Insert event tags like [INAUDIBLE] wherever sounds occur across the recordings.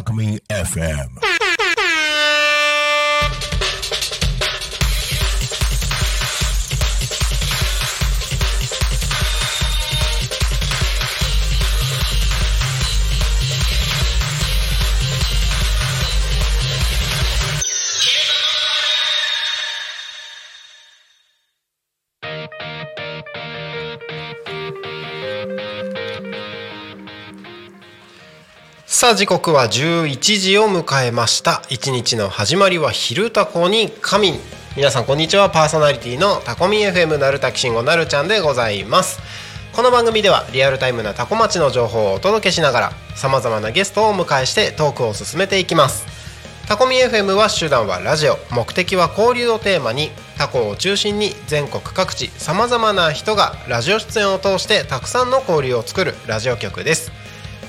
Alchemy FM. さあ時刻は11時を迎えました。一日の始まりは昼タコに神皆さんこんにちは。パーソナリティのタコミ FM なるたきしんごなるちゃんでございます。この番組ではリアルタイムなタコ町の情報をお届けしながらさまざまなゲストをお迎えしてトークを進めていきます。タコミ FM は手段はラジオ。目的は交流をテーマに。タコを中心に全国各地さまざまな人がラジオ出演を通してたくさんの交流を作るラジオ局です。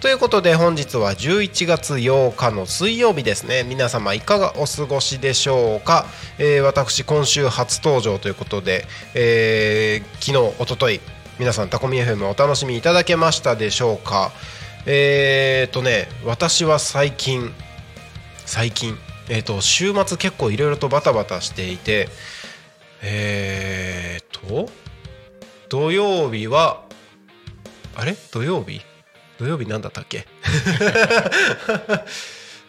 ということで本日は11月8日の水曜日ですね。皆様いかがお過ごしでしょうか、えー、私今週初登場ということで、えー、昨日おととい皆さんタコミ FM お楽しみいただけましたでしょうか？えー、とね私は最近最近えー、と週末結構いろいろとバタバタしていてえー、と土曜日はあれ？土曜日？土曜日なんだったっけ？[LAUGHS]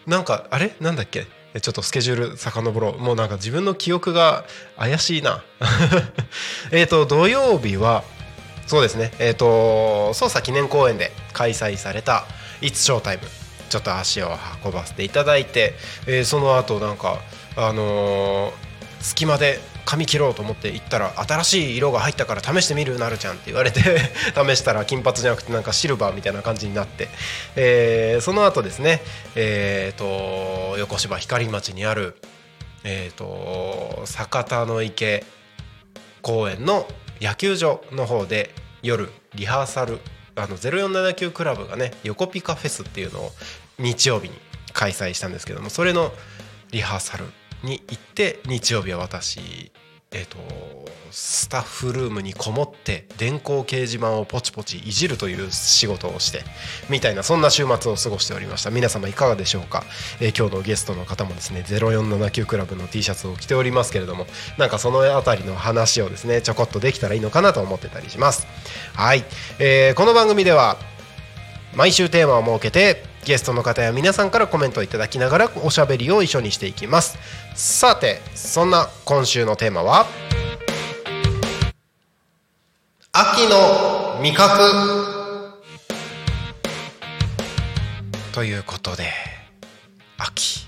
なんかあれ？なんだっけ？ちょっとスケジュール遡ろう。もうなんか自分の記憶が怪しいな。[LAUGHS] えっと土曜日はそうですね。えっ、ー、と捜査記念公演で開催された「It's Showtime」ちょっと足を運ばせていただいて、えー、その後なんかあのー、隙間で髪切ろうと思って行ったら新しい色が入ったから試してみるなるちゃんって言われて [LAUGHS] 試したら金髪じゃなくてなんかシルバーみたいな感じになって、えー、その後ですね、えーと、横芝光町にある、えーと、酒田の池公園の野球場の方で夜リハーサルあの0479クラブがね横ピカフェスっていうのを日曜日に開催したんですけどもそれのリハーサルに行って日曜日は私えーと、スタッフルームにこもって電光掲示板をポチポチいじるという仕事をしてみたいなそんな週末を過ごしておりました。皆様いかがでしょうか、えー、今日のゲストの方もですね0479クラブの T シャツを着ておりますけれどもなんかその辺りの話をですねちょこっとできたらいいのかなと思ってたりします。はい、えー、この番組では毎週テーマを設けてゲストの方や皆さんからコメントをいただきながらおしゃべりを一緒にしていきます。さてそんな今週のテーマは？秋の味覚。ということで秋。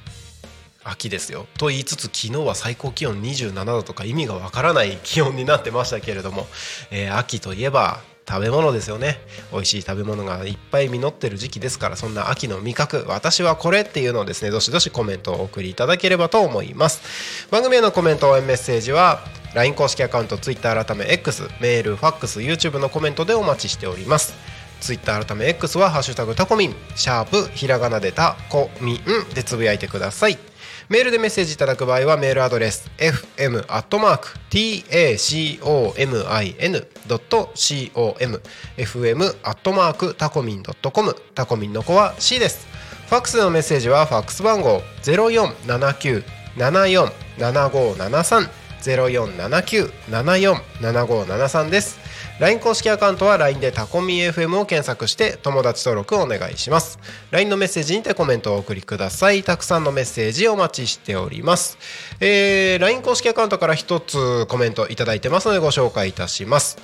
秋ですよ。と言いつつ昨日は最高気温27度とか意味がわからない気温になってましたけれども、えー、秋といえば食べ物ですよね。美味しい食べ物がいっぱい実ってる時期ですからそんな秋の味覚。私はこれっていうのをですねどしどしコメントをお送りいただければと思います。番組へのコメント応援メッセージは LINE 公式アカウント Twitter 改め X メールファックス YouTube のコメントでお待ちしております。ツイッター改め X は「ハッシュタグタコミン」シャープひらがなでタコミンでつぶやいてください。メールでメッセージいただく場合はメールアドレス fm.tacomin.com fm.tacomin.com タコミンの子は C です。ファックスのメッセージはファックス番号0479747573 0479747573です。LINE 公式アカウントは LINE でタコミ FM を検索して友達登録をお願いします。LINE のメッセージにてコメントをお送りください。たくさんのメッセージお待ちしております、えー、LINE 公式アカウントから一つコメントいただいてますのでご紹介いたします。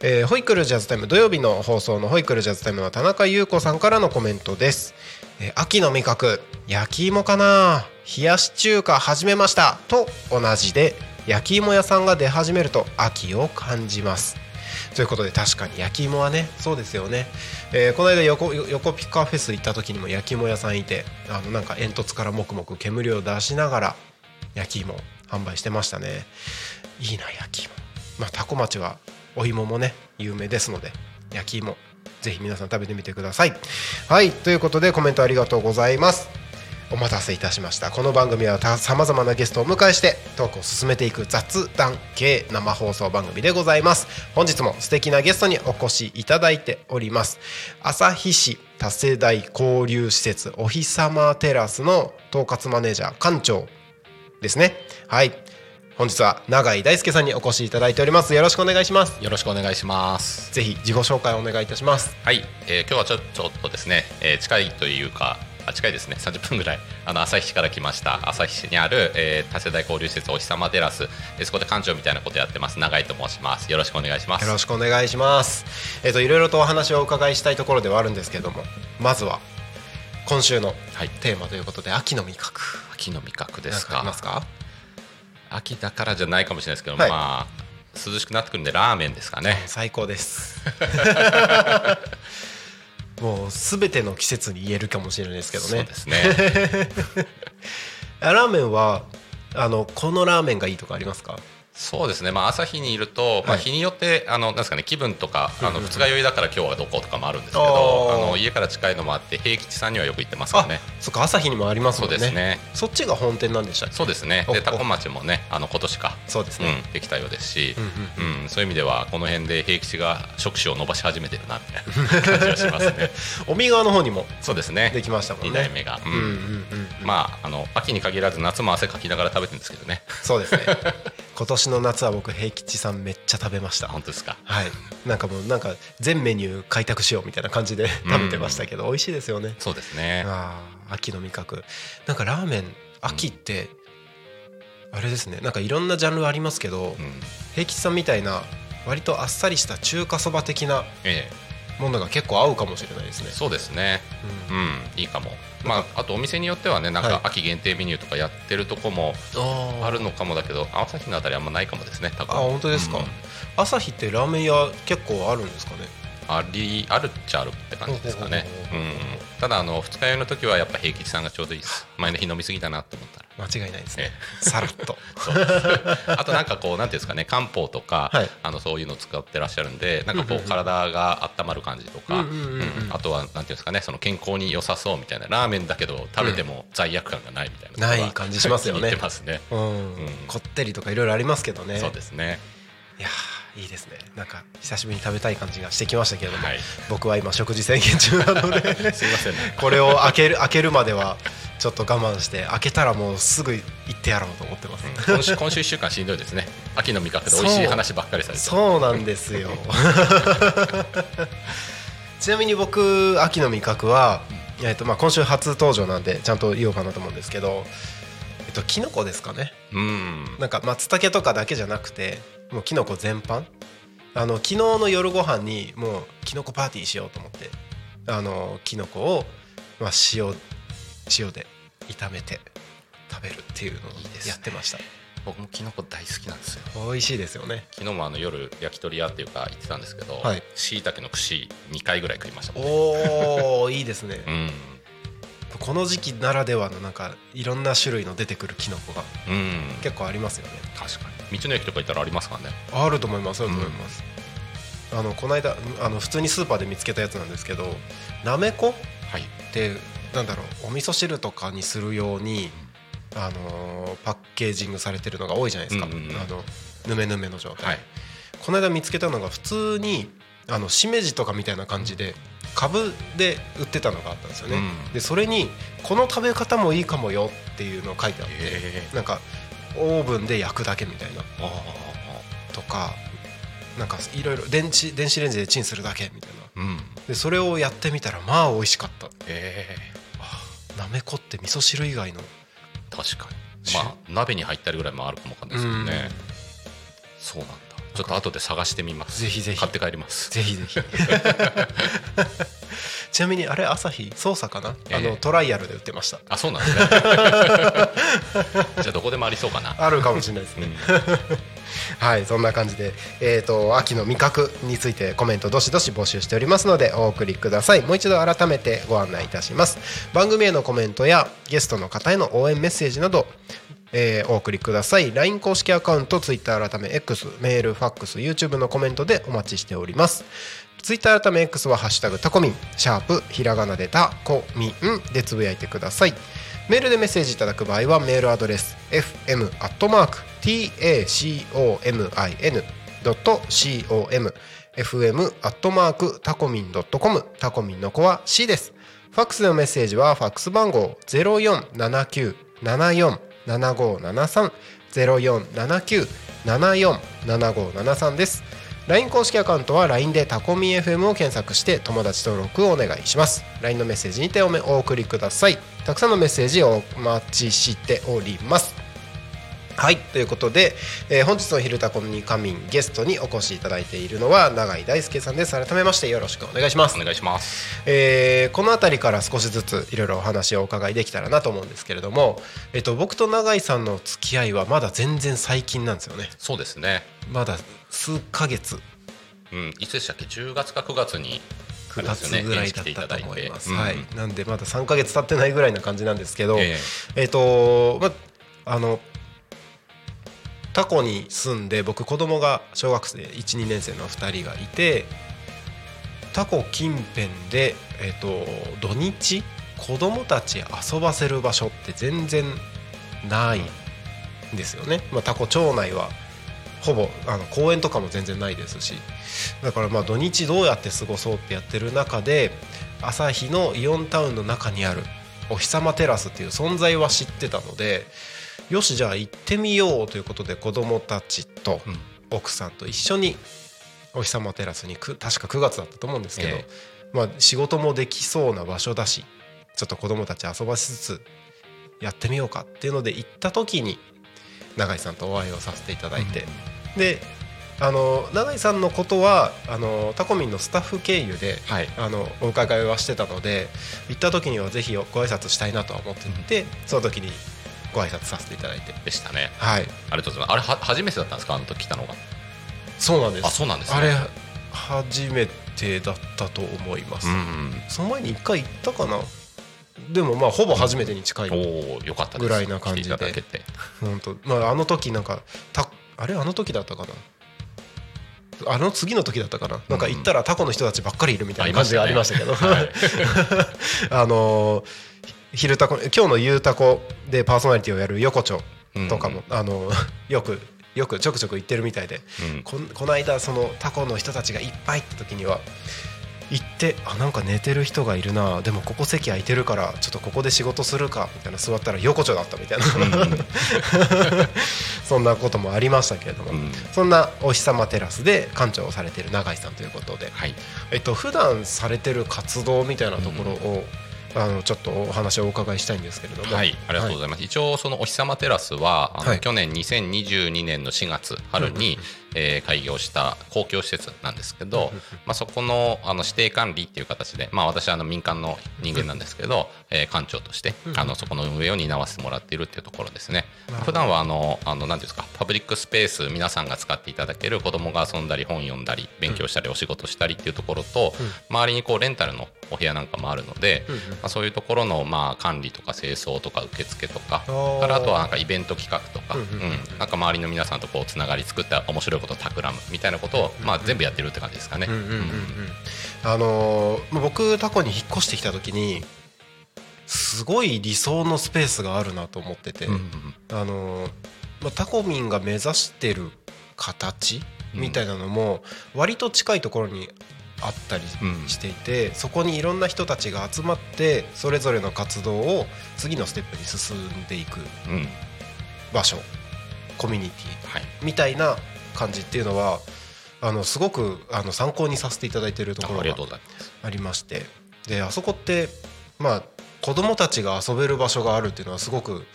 えーホイクルジャズタイム土曜日の放送のホイクルジャズタイムの田中優子さんからのコメントです、えー秋の味覚焼き芋かな？冷やし中華始めました。と同じで焼き芋屋さんが出始めると秋を感じます。ということで確かに焼き芋はねそうですよね、えーこの間横横ピカフェス行った時にも焼き芋屋さんいてあのなんか煙突からもくもく煙を出しながら焼き芋販売してましたね。いいな焼き芋。まあタコ町はお芋もね有名ですので焼き芋ぜひ皆さん食べてみてください。はいということでコメントありがとうございます。お待たせいたしました。この番組はさまざまなゲストをお迎えしてトークを進めていく雑談系生放送番組でございます。本日も素敵なゲストにお越しいただいております。旭市多世代交流施設お日様テラスの統括マネージャー館長ですね。はい。本日は永井大輔さんにお越しいただいております。よろしくお願いします。よろしくお願いします。ぜひ自己紹介をお願いいたします。はい、えー今日はちょちょっとですね、えー近いというか、あ近いですね、30分ぐらい、あの旭市から来ました、旭市にある、えー多世代交流施設、お日様テラス、えーそこで館長みたいなことやってます、永井と申します。よろしくお願いします。よろしくお願いします。えっ、といろいろとお話をお伺いしたいところではあるんですけども、まずは今週のはいテーマということで秋の味覚秋の味覚ですか？秋だからじゃないかもしれないですけど、はいまあ、涼しくなってくるんで、ラーメンですかね。最高です。[LAUGHS] もうすべての季節に言えるかもしれないですけどねそうで。すね。[LAUGHS] あラーメンはあのこのラーメンがいいとかありますか？そうですね、まあ、朝日にいると、まあ、はい日によってあのなんですか、ね、気分とかあの二日酔いだから今日はどことかもあるんですけあどーあの家から近いのもあって平吉さんにはよく行ってますかね。、そっか朝日にもありますそもね。うんですねそっちが本店なんでしたっけ？そうですねで多古町もねあの今年か、そうですね。うん、できたようですし、うんうんそういう意味ではこの辺で平吉が触手を伸ばし始めてるなみたいな感じがしますね [LAUGHS] 帯側の方にもそうですねできましたもんね。二代目が、うんうんうんうん。まああの秋に限らず夏も汗かきながら食べてるんですけどねそうですね。[LAUGHS] 今年の夏は僕平吉さんめっちゃ食べました。本当ですか？はい。なんかもうなんか全メニュー開拓しようみたいな感じで食べてましたけど、美味しいですよね。そうですねああ、秋の味覚。なんかラーメン秋って、あれですね。なんかいろんなジャンルありますけど、うん平吉さんみたいな割とあっさりした中華そば的なええものが結構合うかもしれないですね。そうですねうんうんいいかもまああとお店によってはねなんはい。か秋限定メニューとかやってるとこもああるのかもだけど朝日のあたりあんまないかもですね多分。あ本当ですか？うん。朝日ってラーメン屋結構あるんですかね？ありあるっちゃあるって感じですかね。ほうん。ただあの二日酔いの時はやっぱ平吉さんがちょうどいいです。前の日飲みすぎたなと思ったら間違いないですね。え。さらっと。あとなんかこうなんていうんですかね漢方とか、はい。あのそういうのを使ってらっしゃるんでなんかこう体が温まる感じとかあとはなんていうんですかねその健康に良さそうみたいなラーメンだけど食べても罪悪感がないみたいなない感じしますよね。ますね。うん。うん。こってりとかいろいろありますけどね。そうですね。いやーいいですね。なんか久しぶりに食べたい感じがしてきましたけれども、はい。僕は今食事制限中なので [LAUGHS] すいません。ねこれを開ける開けるまではちょっと我慢して開けたらもうすぐ行ってやろうと思ってます。今週今週1週間しんどいですね。秋の味覚で美味しい話ばっかりされてそうなんですよ。[LAUGHS] ちなみに僕秋の味覚は、えっとまあ、今週初登場なんでちゃんと言おうかなと思うんですけど、えっと、キノコですかね。うん。なんか松茸とかだけじゃなくてもうキノコ全般あの昨日の夜ご飯にもうキノコパーティーしようと思ってあのキノコを、まあ、塩塩で炒めて食べるっていうのをやってました。僕もキノコ大好きなんですよ。美味しいですよね。昨日もあの夜焼き鳥屋っていうか行ってたんですけどはい。しいたけの串2回ぐらい食いました。ねおおいいですね。うんこの時期ならではのなんかいろんな種類の出てくるキノコがうん。結構ありますよね。確かに。道の駅とか行ったらありますからね。あると思いますあると思います、あのこの間あの普通にスーパーで見つけたやつなんですけどなめこはい。ってなんだろうお味噌汁とかにするように、あのーパッケージングされてるのが多いじゃないですか、うんうんうん。あのぬめぬめの状態、はい。この間見つけたのが普通にあのしめじとかみたいな感じで株で売ってたのがあったんですよね、うん。でそれにこの食べ方もいいかもよっていうのを書いてあって、へなんかオーブンで焼くだけみたいな。あとかなんかいろいろ電池電子レンジでチンするだけみたいな。ーうん。でそれをやってみたらまあ美味しかった。え。なめこって味噌汁以外のー、確かに。まあ鍋に入ったりぐらいもあるかもわかんないですけどね。そうなんだちょっと後で探してみます。ぜひぜひ。買って帰ります。ぜひぜひ。[LAUGHS] ちなみにあれ朝日操作かな、ええ。あのトライアルで売ってました。あそうなんですねじゃあどこでもありそうかな。あるかもしれないですね、[LAUGHS] はいそんな感じで、えー、と秋の味覚についてコメントどしどし募集しておりますのでお送りください。もう一度改めてご案内いたします。番組へのコメントやゲストの方への応援メッセージなどえーお送りください。LINE 公式アカウント Twitter 改め X メールファックス YouTube のコメントでお待ちしております。ツイッター改め X は「ハッシュタグタコミン」シャープひらがなでタコミンでつぶやいてください。メールでメッセージいただく場合はメールアドレス fm.tacomin.com fm アットマークタコミンドットコムタコミンの子は C です。ファックスのメッセージはファックス番号047974ロ四七九七四七五七三ゼロ四七九七四七五七三です。LINE 公式アカウントは LINE でタコミン FM を検索して友達登録をお願いします。LINE のメッセージにておお送りください。たくさんのメッセージをお待ちしております。はいということで、えー本日の「昼タコに仮眠」ゲストにお越しいただいているのは永井大輔さんです。改めましてよろしくお願いします。お願いします。えーこの辺りから少しずついろいろお話をお伺いできたらなと思うんですけれども、えっと僕と永井さんの付き合いはまだ全然最近なんですよね。そうですね。まだ数ヶ月。うんいつでしたっけ？10月か9月に9月ぐらいだったと思います、うんはい。なんでまだ3ヶ月経ってないぐらいな感じなんですけど、え。えっ、とまあのタコに住んで僕子供が小学生12年生の2人がいてタコ近辺で、えっと土日子供たち遊ばせる場所って全然ないんですよね、まあ、タコ町内はほぼあの公園とかも全然ないですし。だからまあ土日どうやって過ごそうってやってる中で朝日のイオンタウンの中にあるお日様テラスっていう存在は知ってたのでよしじゃあ行ってみようということで子供たちとうん。奥さんと一緒にお日様テラスにく確か9月だったと思うんですけど、えまあ、仕事もできそうな場所だしちょっと子供たち遊ばしつつやってみようかっていうので行った時に永井さんとお会いをさせていただいて、であの永井さんのことはあのタコミンのスタッフ経由ではい。あのお伺いはしてたので行った時にはぜひご挨拶したいなとは思っていて、その時にご挨拶させていただいてでしたね。はい。ありがとうございます。あれは初めてだったんですか？あの時来たの。がそうなんです。あそうなんですね。あれ初めてだったと思います、うんその前に一回行ったかな？でもまあほぼ初めてに近い、おおよかったです。ぐらいな感じで。来ていただけて。本当。まああの時なんかたあれ？あの時だったかな？あの次の時だったかな？なんか行ったらタコの人たちばっかりいるみたいな感じがありましたけど、はい [LAUGHS] あの昼タコ今日の「ゆうたこ」でパーソナリティをやる横丁とかも、あの [LAUGHS] よくよくちょくちょく言ってるみたいで、うん。こんこの間そのタコの人たちがいっぱいって時には行ってあなんか寝てる人がいるなでもここ席空いてるからちょっとここで仕事するかみたいな座ったら横丁だったみたいな、[LAUGHS] そんなこともありましたけれども、うん。そんなお日様テラスで館長をされている永井さんということで、はい。えっと普段されてる活動みたいなところを、あのちょっとお話をお伺いしたいんですけれども。はい、ありがとうございます。一応そのお日様テラスははい。去年2022年の4月春に、えー開業した公共施設なんですけど、まあそこのあの指定管理っていう形で、まあ私はあの民間の人間なんですけど、えー館長としてあのそこの運営を担わせてもらっているっていうところですね。普段はあのあの何ですかパブリックスペース皆さんが使っていただける子供が遊んだり本読んだり勉強したりお仕事したりっていうところと、周りにこうレンタルのお部屋なんかもあるので、まあ、そういうところのまあ管理とか清掃とか受付とかー。からあとはなんかイベント企画とか、うんなんか周りの皆さんとこうつながり作った面白いことを企むみたいなことを、まあ、全部やってるって感じですかね。うんうんうんうん。あのー僕タコに引っ越してきた時にすごい理想のスペースがあるなと思ってて、うんうんあのーまあ、タコミンが目指してる形みたいなのも割と近いところにあったりうんしていて、そこにいろんな人たちが集まってそれぞれの活動を次のステップに進んでいくうん。場所コミュニティはい。みたいな感じっていうのはあのすごくあの参考にさせていただいているところがあありまして。であそこってまあ子供たちが遊べる場所があるっていうのはすごく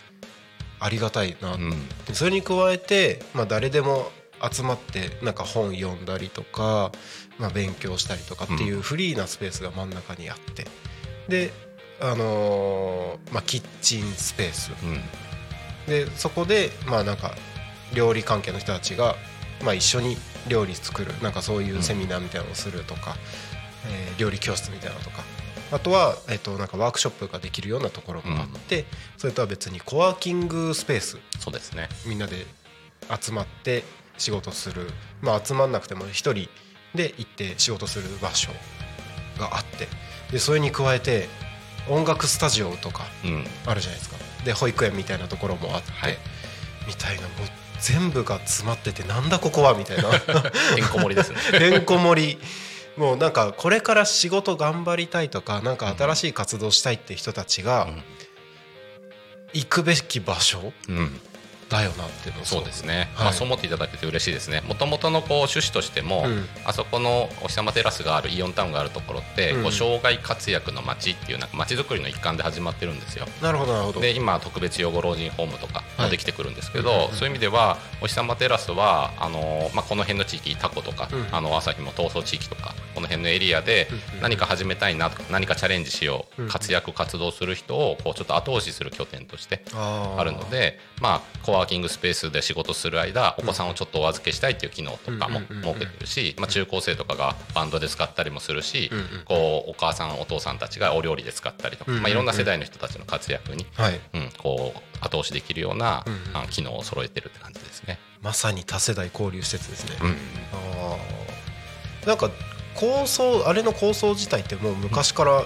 ありがたいな、うん。それに加えて、まあ、誰でも集まってなんか本読んだりとか、まあ、勉強したりとかっていうフリーなスペースが真ん中にあって。であのーまあ、キッチンスペース。うん。でそこでまあなんか料理関係の人たちが、まあ、一緒に料理作るなんかそういうセミナーみたいなのをするとか、えー料理教室みたいなのとかあとは、えっとなんかワークショップができるようなところがあって、それとは別にコワーキングスペースそうですね。みんなで集まって仕事する。まあ集まんなくても一人で行って仕事する場所があってでそれに加えて音楽スタジオとかうん。あるじゃないですか。で保育園みたいなところもあって、はい。みたいなもう全部が詰まっててなんだここはみたいな。[LAUGHS] てんこ盛りですね。[LAUGHS] てんこ盛り。もうなんかこれから仕事頑張りたいとかなんか新しい活動したいって人たちがうん。行くべき場所うんだよなっていうのをそうですね、はいまあ、そう思っていただけて嬉しいですね。もともとのこう趣旨としても、うん。あそこのお日様テラスがあるイオンタウンがあるところって、うん。こう障害活躍の街っていうなんか街づくりの一環で始まってるんですよ。なるほど。なるほどで今特別養護老人ホームとかはい。もできてくるんですけど、うんうんうんそういう意味ではお日様テラスはあの、まあ、この辺の地域タコとか、うん。あの朝日も闘争地域とかこの辺のエリアで何か始めたいなとか何かチャレンジしよう、活躍活動する人をこうちょっと後押しする拠点としてあるので、まあ、コワーキングスペースで仕事する間お子さんをちょっとお預けしたいっていう機能とかも設けてるし、まあ、中高生とかがバンドで使ったりもするし、こうお母さんお父さんたちがお料理で使ったりとか、まあ、いろんな世代の人たちの活躍に、はい。うん、こう後押しできるような、機能を揃えてるって感じですね。まさに多世代交流施設ですね、うん。あー。なんか構想あれの構想自体ってもう昔から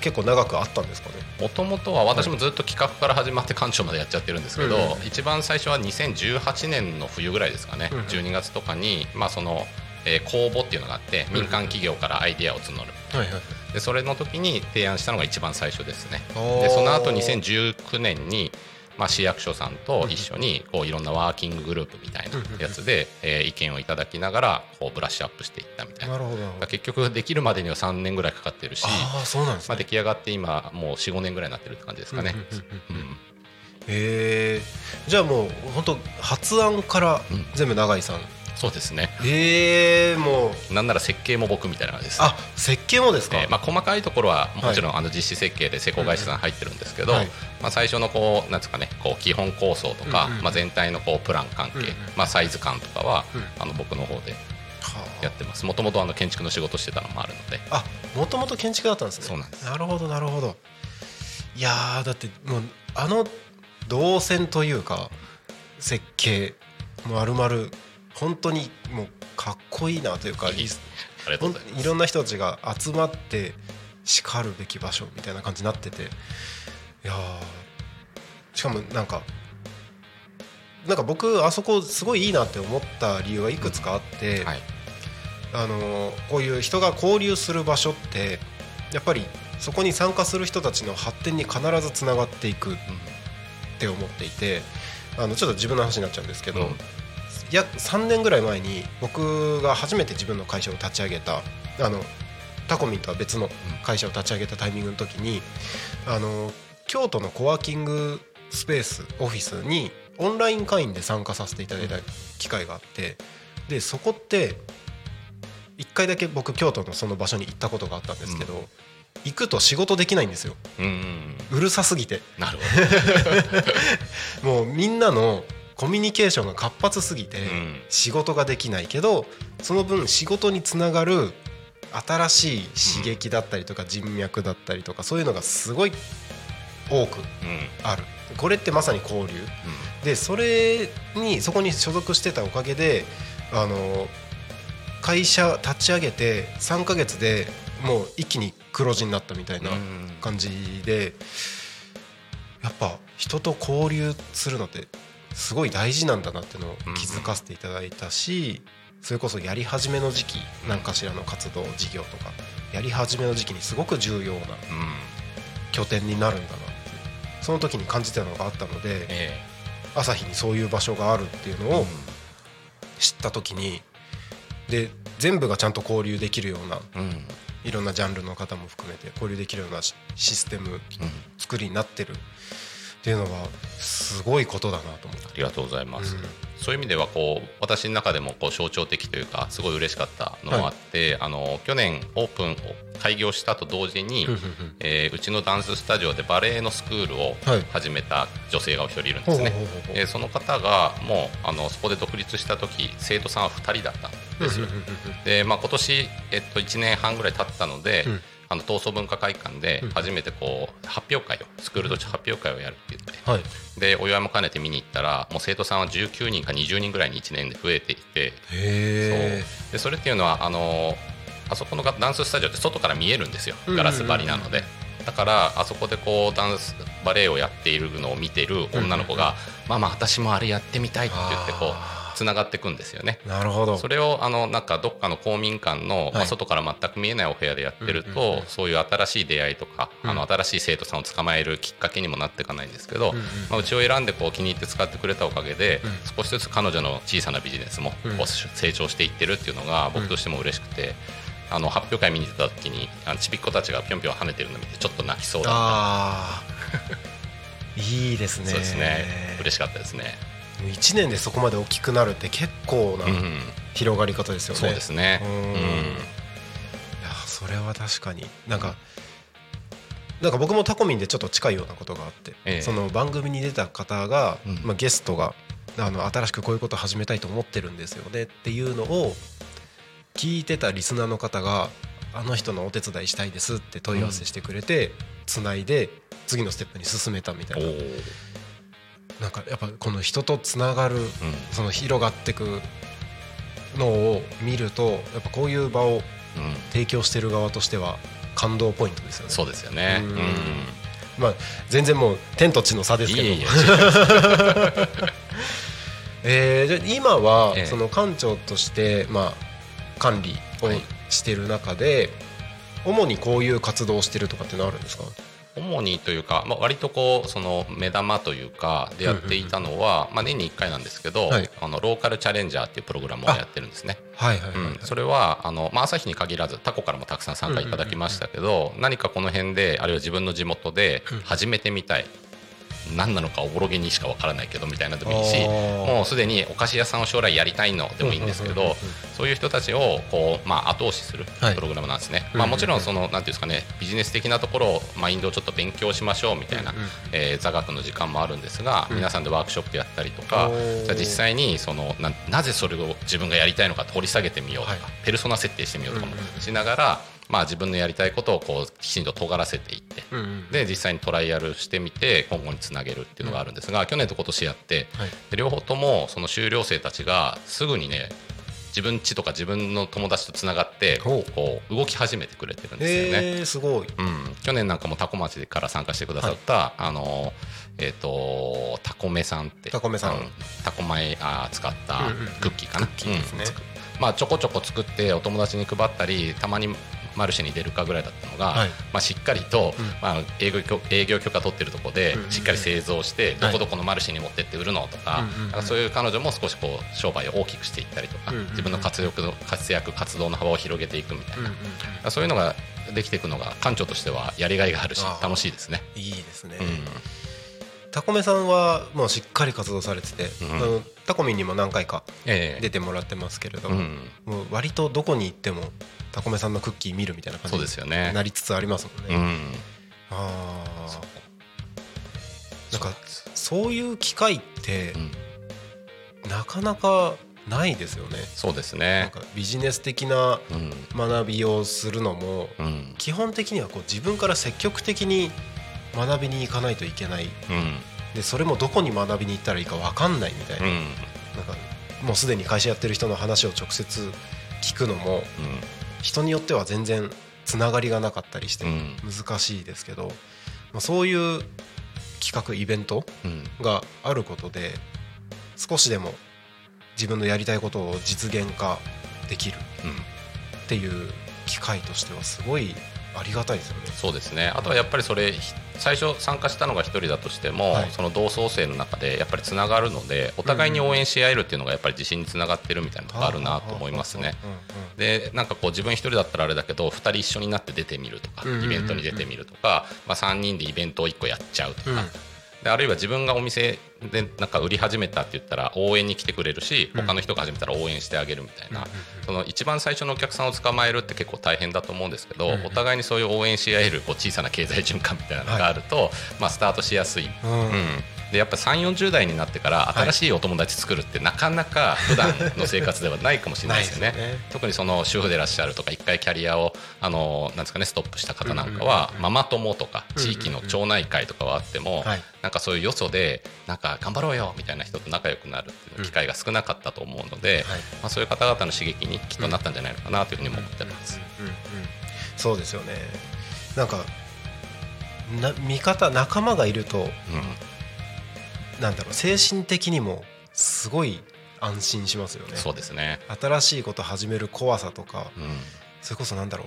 結構長くあったんですかね？もともとは私もずっと企画から始まって館長までやっちゃってるんですけど、うん一番最初は2018年の冬ぐらいですかね、うん12月とかに、まあそのえー公募っていうのがあって民間企業からアイデアを募る。はいはいでそれの時に提案したのが一番最初ですね。でその後2019年に、まあ、市役所さんと一緒にこういろんなワーキンググループみたいなやつで、えー意見をいただきながらこうブラッシュアップしていったみたいな。なるほど。結局できるまでには3年ぐらいかかってるしああそうなんですまあ、ね出来上がって今もう45年ぐらいになってるって感じですかね。うんうんうんうん。うんへえじゃあもう本当発案からうん。全部永井さん、そうですね。ええもうなんなら設計も僕みたいな感じです、あ設計もですか、えーまあ、細かいところはもちろんあの実施設計で施工会社さん入ってるんですけど、はい。まあ、最初のこうなんですかねこう基本構想とか、うんうんまあ、全体のこうプラン関係、うんうんまあ、サイズ感とかは、うん。あの僕の方ではやってます。もともと建築の仕事してたのもあるので。あもともと建築だったんですね。そうなんです。なるほどなるほど。いやーだってもうあの動線というか設計もあるまる本当にもうかっこいいなというかいろんな人たちが集まってしかるべき場所みたいな感じになってていやーしかもなんかなんか僕あそこすごいいいなって思った理由はいくつかあって、はい。あのこういう人が交流する場所ってやっぱりそこに参加する人たちの発展に必ずつながっていくって思っていてあのちょっと自分の話になっちゃうんですけど、うん約3年ぐらい前に僕が初めて自分の会社を立ち上げたあのタコミンとは別の会社を立ち上げたタイミングの時にあの京都のコワーキングスペースオフィスにオンライン会員で参加させていただいた機会があってでそこって1回だけ僕京都のその場所に行ったことがあったんですけど、行くと仕事できないんですよ。うんうんうるさすぎて。なるほ [LAUGHS] もうみんなのコミュニケーションが活発すぎて、仕事ができないけどその分仕事につながる新しい刺激だったりとか人脈だったりとかそういうのがすごい多くうん。ある。これってまさに交流。でそれにそこに所属してたおかげであの会社立ち上げて3ヶ月でもう一気に黒字になったみたいなうん。感じでやっぱ人と交流するのってすごい大事なんだなっていうのを気づかせていただいたしそれこそやり始めの時期何かしらの活動事業とかやり始めの時期にすごく重要なうん。拠点になるんだなってその時に感じたのがあったのでえ朝日にそういう場所があるっていうのを知った時にで全部がちゃんと交流できるようないろんなジャンルの方も含めて交流できるようなシシステム作りになってるっていうのはすごいことだなと思って。ありがとうございます、うん。そういう意味ではこう私の中でもこう象徴的というかすごい嬉しかったのもあって、あの去年オープンを開業したと同時に、えーうちのダンススタジオでバレエのスクールをはい。始めた女性がお一人いるんですね。ほうほうほうほう。でその方がもうあのそこで独立した時生徒さんは2人だったんですよ。で、まあ、今年、えっと、1年半ぐらい経ったので、うんあの闘争文化会館でうん。初めてこう発表会をスクールとして発表会をやるって言って。はい。でお祝いも兼ねて見に行ったらもう生徒さんは19人か20人ぐらいに1年で増えていて。へそう。でそれっていうのはあのあそこのがダンススタジオって外から見えるんですよ。ガラス張りなので。だからあそこでこうダンスバレエをやっているのを見てる女の子が「まあまあ私もあれやってみたい」って言ってこあうつながっていくんですよね。なるほど。それをあのなんかどっかの公民館の、まあ、はい外から全く見えないお部屋でやってると、そういう新しい出会いとか、うんあの新しい生徒さんを捕まえるきっかけにもなっていかないんですけど、まあ、うちを選んでこう気に入って使ってくれたおかげで、うん。少しずつ彼女の小さなビジネスもうん。こう成長していってるっていうのが僕としても嬉しくて。あの発表会見に出た時にあのちびっ子たちがぴょんぴょん跳ねてるのを見てちょっと泣きそうだった。いいですね。そうですね。嬉しかったですね、1年でそこまで大きくなるって結構なうん、広がり方ですよね、そうですね。いやそれは確かに。なんかなんか僕もタコミンでちょっと近いようなことがあって、ええ。その番組に出た方が、うん。まあ、ゲストがあの新しくこういうこと始めたいと思ってるんですよねっていうのを聞いてたリスナーの方があの人のお手伝いしたいですって問い合わせしてくれて、つないで次のステップに進めたみたいななんかやっぱこの人とつながるうん。その広がってくのを見るとやっぱこういう場をうん。提供してる側としては感動ポイントですよね。そうですよね。ううん。ん。まあ全然もう天と地の差ですけど。いえいえ、え。[LAUGHS] ーじゃあ今はええ。その館長としてまあ管理をはい。してる中で主にこういう活動をしてるとかってのあるんですか？主にというか、まあ、割とこうその目玉というかでやっていたのは、まあ、年に1回なんですけど、はい。あのローカルチャレンジャーっていうプログラムをやってるんですね。はいはいはい、うん、それはあの、まあ、朝日に限らず他校からもたくさん参加いただきましたけど、何かこの辺であるいは自分の地元で始めてみたい、何なのかおぼろげにしかわからないけどみたいなのでもいいしもうすでにお菓子屋さんを将来やりたいのでもいいんですけどそういう人たちをこう、まあ、後押しするはい。プログラムなんですね、うんまあ、もちろんそのなんていうんですかねビジネス的なところをマインドをちょっと勉強しましょうみたいな、うんうんえー座学の時間もあるんですが、うん。皆さんでワークショップやったりとかじゃあ実際にそのななぜそれを自分がやりたいのか掘り下げてみようとか、はい。ペルソナ設定してみようとかもしながら、まあ、自分のやりたいことをこうきちんと尖らせていって。うんうんで実際にトライアルしてみて今後につなげるっていうのがあるんですが、去年と今年やってはい。で両方ともその修了生たちがすぐにね自分家とか自分の友達とつながってこう動き始めてくれてるんですよね。えー、すごい。うん、去年なんかもタコ町から参加してくださった、あのえっ、とタコメさんって。タコメさん。うタコ米あー使ったうんうんうん。クッキーかな、クッキーですね。うん。まあちょこちょこ作ってお友達に配ったりたまにマルシェに出るかぐらいだったのが、はい。まあ、しっかりと、うん。まあ、営業許営業許可取ってるとこでしっかり製造して、はいどこどこのマルシェに持ってって売るのとか,、うんうんうん。そういう彼女も少しこう商売を大きくしていったりとか、自分の活躍の活躍活動の幅を広げていくみたいな、そういうのができていくのが館長としてはやりがいがあるし楽しいですね。いいですね、うん。タコメさんはもうしっかり活動されてて、うん。あのタコミンにも何回かええ。出てもらってますけれども、うん、もう割とどこに行ってもタコメさんのクッキー見るみたいな感じになりつつありますもんね。うん、あなんかそういう機会ってうん。なかなかないですよね。そうですなんね。かビジネス的なうん。学びをするのもうん。基本的にはこう自分から積極的に学びに行かないといけない。うん。でそれもどこに学びに行ったらいいか分かんないみたいな,、うん。なんかもうすでに会社やってる人の話を直接聞くのも人によっては全然つながりがなかったりしてうん。難しいですけど、まあ、そういう企画イベントうん。があることで少しでも自分のやりたいことを実現化できるうん。っていう機会としてはすごいありがたいですよね。そうですね。あとはやっぱりそれひ最初参加したのが1人だとしても、はい。その同窓生の中でやっぱりつながるのでお互いに応援し合えるっていうのがやっぱり自信につながってるみたいなところあるなと思いますね。でなんかこう自分一人だったらあれだけど2人一緒になって出てみるとかイベントに出てみるとか、まあ、3人でイベントを1個やっちゃうとか、うんであるいは自分がお店でなんか売り始めたって言ったら応援に来てくれるしうん。他の人が始めたら応援してあげるみたいな、その一番最初のお客さんを捕まえるって結構大変だと思うんですけど、お互いにそういう応援し合えるこう小さな経済循環みたいなのがあると、まあ、スタートしやすい。うん。うんでやっぱ3 4 0代になってから新しいお友達作るってなかなか [LAUGHS] 普段の生活ではないかもしれないですよね。ね。特にその主婦でいらっしゃるとか一回キャリアをあのなんですかねストップした方なんかはママ友とか地域の町内会とかはあってもはい。なんかそういうよそでなんか頑張ろうよみたいな人と仲良くなるっていう機会が少なかったと思うので、はい。まあ、そういう方々の刺激にきっとなったんじゃないのかなというふうにも思ってます。うんうんうん。そうですよね。なんかな味方仲間がいるとうんなんだろう精神的にもすごい安心しますよね。そうですね、新しいこと始める怖さとかうん。それこそなんだろう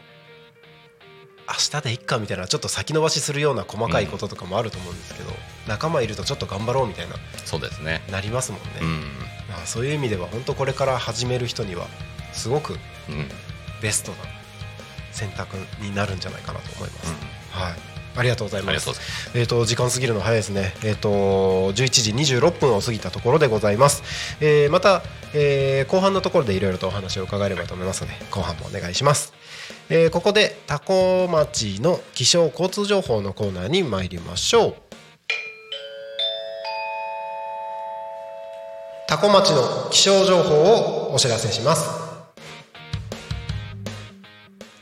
明日でいっかみたいなちょっと先延ばしするような細かいこととかもあると思うんですけど、仲間いるとちょっと頑張ろうみたいなそうですね、なりますもんね、うん。まあ、そういう意味では本当これから始める人にはすごくうん。ベストな選択になるんじゃないかなと思います、うん。はいありがとうございます。えー、と時間過ぎるの早いですね、えー、と11時26分を過ぎたところでございます、えーまた、えー後半のところでいろいろとお話を伺えればと思いますので後半もお願いします、えーここで多古町の気象交通情報のコーナーに参りましょう。多古町の気象情報をお知らせします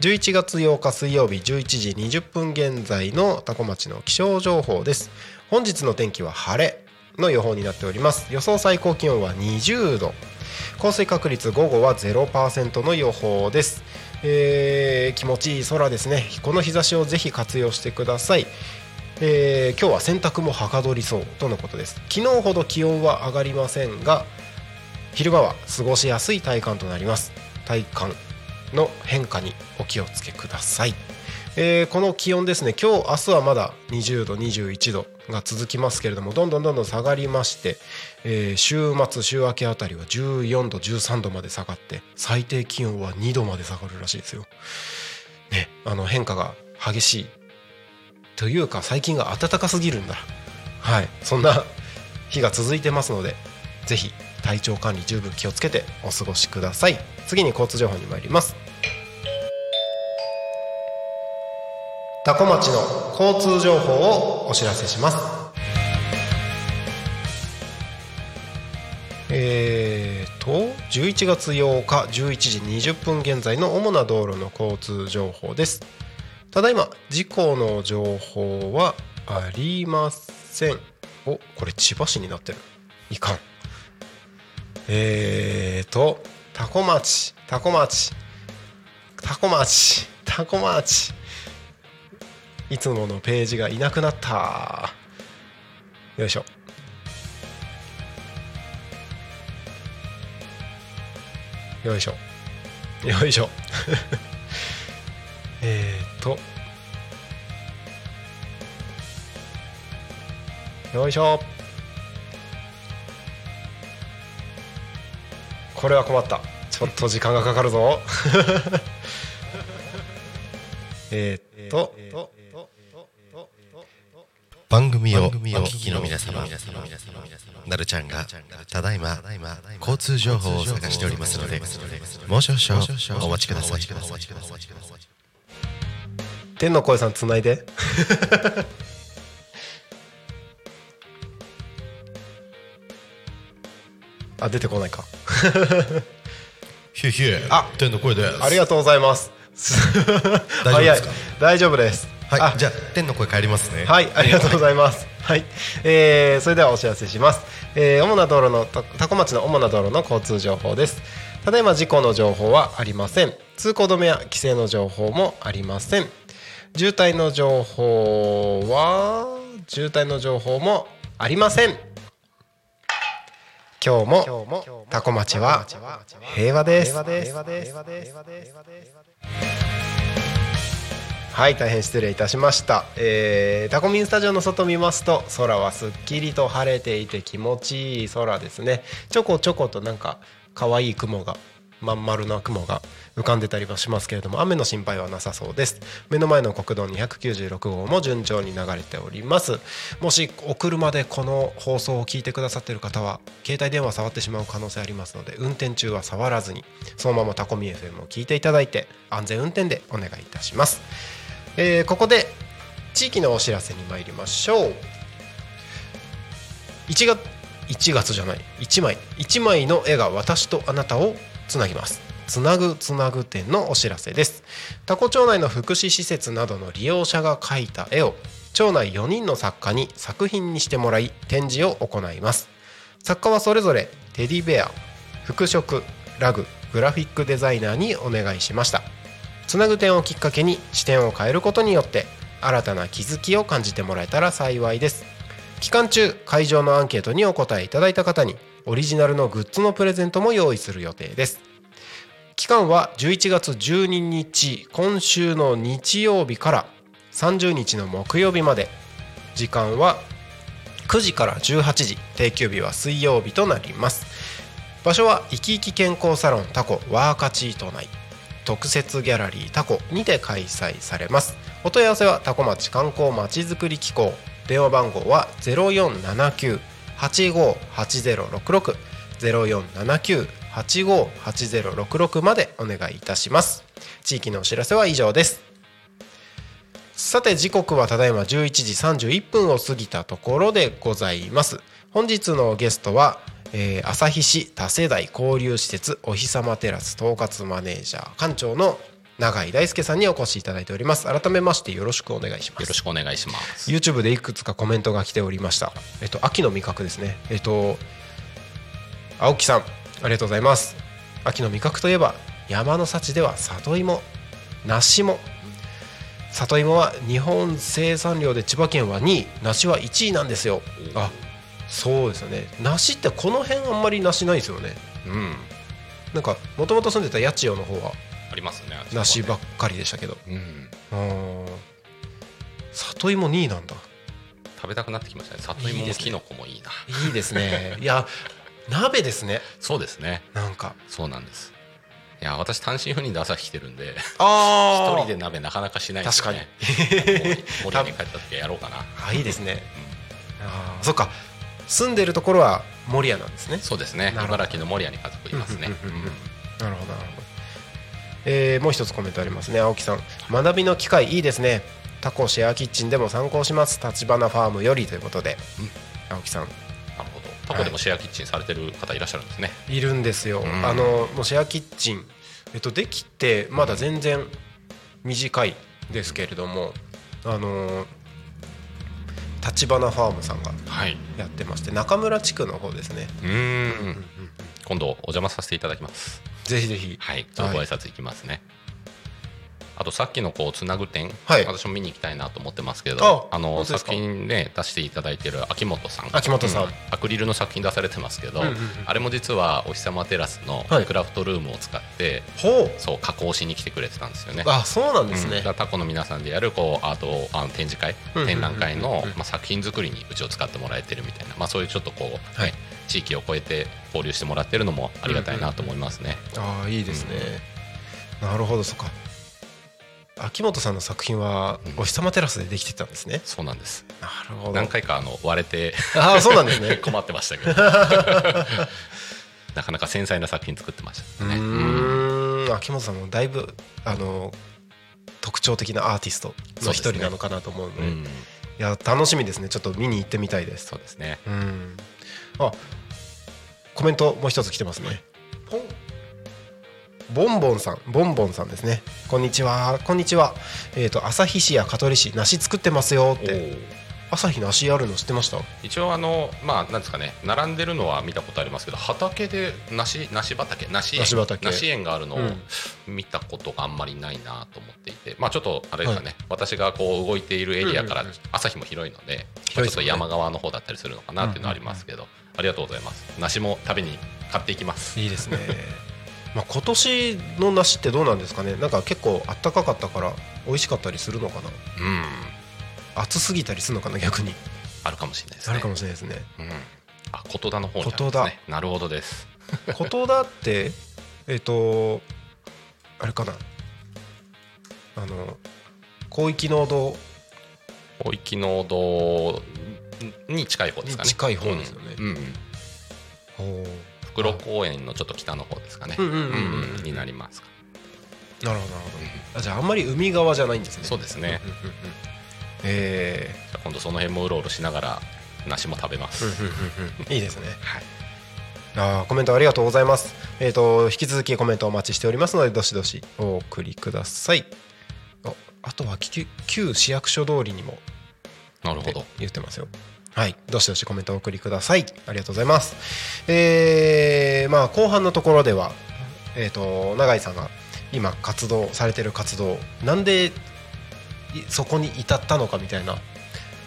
11月8日水曜日11時20分現在の多古町の気象情報です。本日の天気は晴れの予報になっております。予想最高気温は20度。降水確率午後は0%の予報です、えー気持ちいい空ですね。この日差しをぜひ活用してください。えー今日は洗濯もはかどりそうとのことです。昨日ほど気温は上がりませんが昼間は過ごしやすい体感となります。体感の変化にお気をつけください、えーこの気温ですね。今日明日はまだ20度21度が続きますけれどもどんどんどんどん下がりまして、えー週末週明けあたりは14度13度まで下がって最低気温は2度まで下がるらしいですよ、ね、あの変化が激しいというか最近が暖かすぎるんだ。はい。そんな日が続いてますのでぜひ体調管理十分気をつけてお過ごしください。次に交通情報に参ります。多古町の交通情報をお知らせします。えーと11月8日11時20分現在の主な道路の交通情報です。ただいま事故の情報はありません。おこれ千葉市になってる。いかん。えーと多古町多古町多古町多古町いつものページがいなくなった。よいしょ。よいしょ。よいしょ。[LAUGHS] えーと。よいしょ。これは困った。ちょっと時間がかかるぞ。[LAUGHS] えーっと番組をお聞きの皆様なるちゃんがただいま交通情報を探しておりますのでもう少々お待ちください。天の声さんつないで。[LAUGHS] あ出てこないかヒューヒューあ天の声ですありがとうございます [LAUGHS] 大丈夫ですか？大丈夫ですはいじゃあ天の声帰りますねはい、ありがとうございます。はい、えー、それではお知らせします。えー、主な道路のた多古町の主な道路の交通情報です。ただいま事故の情報はありません。通行止めや規制の情報もありません。渋滞の情報は渋滞の情報もありません。今日も多古町は平和です。はい大変失礼いたしました、えータコミンスタジオの外見ますと空はすっきりと晴れていて気持ちいい空ですね。ちょこちょことなんか可愛い雲がまん丸な雲が浮かんでたりはしますけれども雨の心配はなさそうです。目の前の国道296号も順調に流れております。もしお車でこの放送を聞いてくださっている方は携帯電話触ってしまう可能性ありますので運転中は触らずにそのままタコミ FM を聞いていただいて安全運転でお願いいたします、えーここで地域のお知らせに参りましょう。1月1月じゃない。1枚。1枚の絵が私とあなたをつなぎます。つなぐつなぐ展のお知らせです。タコ町内の福祉施設などの利用者が描いた絵を町内4人の作家に作品にしてもらい展示を行います。作家はそれぞれテディベア服飾ラググラフィックデザイナーにお願いしました。つなぐ点をきっかけに視点を変えることによって新たな気づきを感じてもらえたら幸いです。期間中会場のアンケートにお答えいただいた方にオリジナルのグッズのプレゼントも用意する予定です。期間は11月12日今週の日曜日から30日の木曜日まで。時間は9時から18時定休日は水曜日となります。場所は生き生き健康サロンタコワーカチート内。特設ギャラリータコにて開催されます。お問い合わせはタコ町観光まちづくり機構。電話番号は0479 858066 0479-858066までお願いいたします。地域のお知らせは以上です。さて時刻はただいま11時31分を過ぎたところでございます。本日のゲストは、えー旭市多世代交流施設お日様テラス統括マネージャー館長の永井大輔さんにお越しいただいております改めましてよろしくお願いしますよろしくお願いします。YouTube でいくつかコメントが来ておりました。えっと秋の味覚ですね。えっと青木さんありがとうございます。秋の味覚といえば山の幸では里芋、梨も里芋は日本生産量で千葉県は2位、梨は1位なんですよ。あ、そうですよね。梨ってこの辺あんまり梨ないですよね。うん。なんかもともと住んでた八千代の方は？ありますね。梨ばっかりでしたけど。うん。里芋2位なんだ。食べたくなってきましたね。里芋もキノコもいいな。いいですね。いや、鍋ですね。そうですね。なんか。そうなんです。いや私単身赴任で朝来てるんであ一人で鍋なかなかしないんですよね。もう森に帰った時はやろうかな。[LAUGHS] あ、いいですね。ああ、そっか。住んでるところは守谷なんですね。そうですね。茨城の守谷に家族いますね。うんうんうんうんなるほど、なるほど。えーもう一つコメントありますね。青木さん、学びの機会いいですね。タコシェアキッチンでも参考します。立花ファームよりということで。青木さん、なるほど。タコでもシェアキッチンされてる方いらっしゃるんですね。いるんですよ。んあの、もうシェアキッチン、えっと、できて、まだ全然短いですけれども。あの。立花ファームさんがはい。やってまして、中村地区の方ですね。うーん。今度お邪魔させていただきます。ぜひぜひ。はい。ちょっとご挨拶行きますね。あとさっきのこうつなぐ点、はい私も見に行きたいなと思ってますけど、ああの作品ね出していただいてる秋元さん、秋元さんうアクリルの作品出されてますけど、うんうんうんあれも実はお日様テラスのはいクラフトルームを使って、ほそう加工しに来てくれてたんですよね。う。あ、そうなんですねうんタコの皆さんでやるこうアートあの展示会展覧会の、まあ、作品作りにうちを使ってもらえてるみたいな、まあ、そういうちょっとこう、はいね地域を超えて交流してもらってるのもありがたいなと思いますね。ああいいですね、なるほどそっか。秋元さんの作品はうんお日様テラスでできてたんですね、そうなんです。なるほど。何回かあの割れてああそうなんですね。[LAUGHS] 困ってましたけど。[LAUGHS] なかなか繊細な作品作ってましたうね。ーん。秋元さんもだいぶあの特徴的なアーティストの一人なのかなと思うので。うん、いや楽しみですね。ちょっと見に行ってみたいです。そうですね。うんあコメントもう一つ来てますね。ポンボンボンさん。ボンボンさんですね。こんにちは。こんにちは。えっ、と旭市や香取市梨作ってますよって。旭梨あるの知ってました？一応あのまあなんですかね。並んでるのは見たことありますけど畑で梨梨畑？梨園。梨畑。梨園があるのをうん。見たことがあんまりないなと思っていて、まあちょっとあれですかね、私がこう動いているエリアからうんうんうん朝日も広いので、広いですよねまあちょっと山側の方だったりするのかなっていうのはありますけど、ありがとうございます。梨も食べに買っていきます。いいですね。まあ、今年の梨ってどうなんですかね。なんか結構あったかかったから美味しかったりするのかな。うん。暑すぎたりするのかな逆に。あるかもしれないですね。あるかもしれないですね。うん、あ琴田の方にあるん。です琴田ねなるほどです。[LAUGHS] 琴田ってえっ、とあれかな。あの広域農道広域農道に近い方ですかね。に近い方ですよね。うん。うん。袋公園のちょっと北の方ですかね。になりますか。なるほどなるほど。あじゃああんまり海側じゃないんですね。そうですね。うんうんうんえじゃあ今度その辺もうろうろしながら梨も食べます、ーいいですね。はい。あーコメントありがとうございます。えっ、と引き続きコメントお待ちしておりますのでどしどしお送りください。ああとは旧旧市役所通りにもなるほど言ってますよ。はい、どしどしコメントお送りください。ありがとうございます。えー、まあ後半のところではえっ、と永井さんが今活動されてる活動なんでいそこに至ったのかみたいな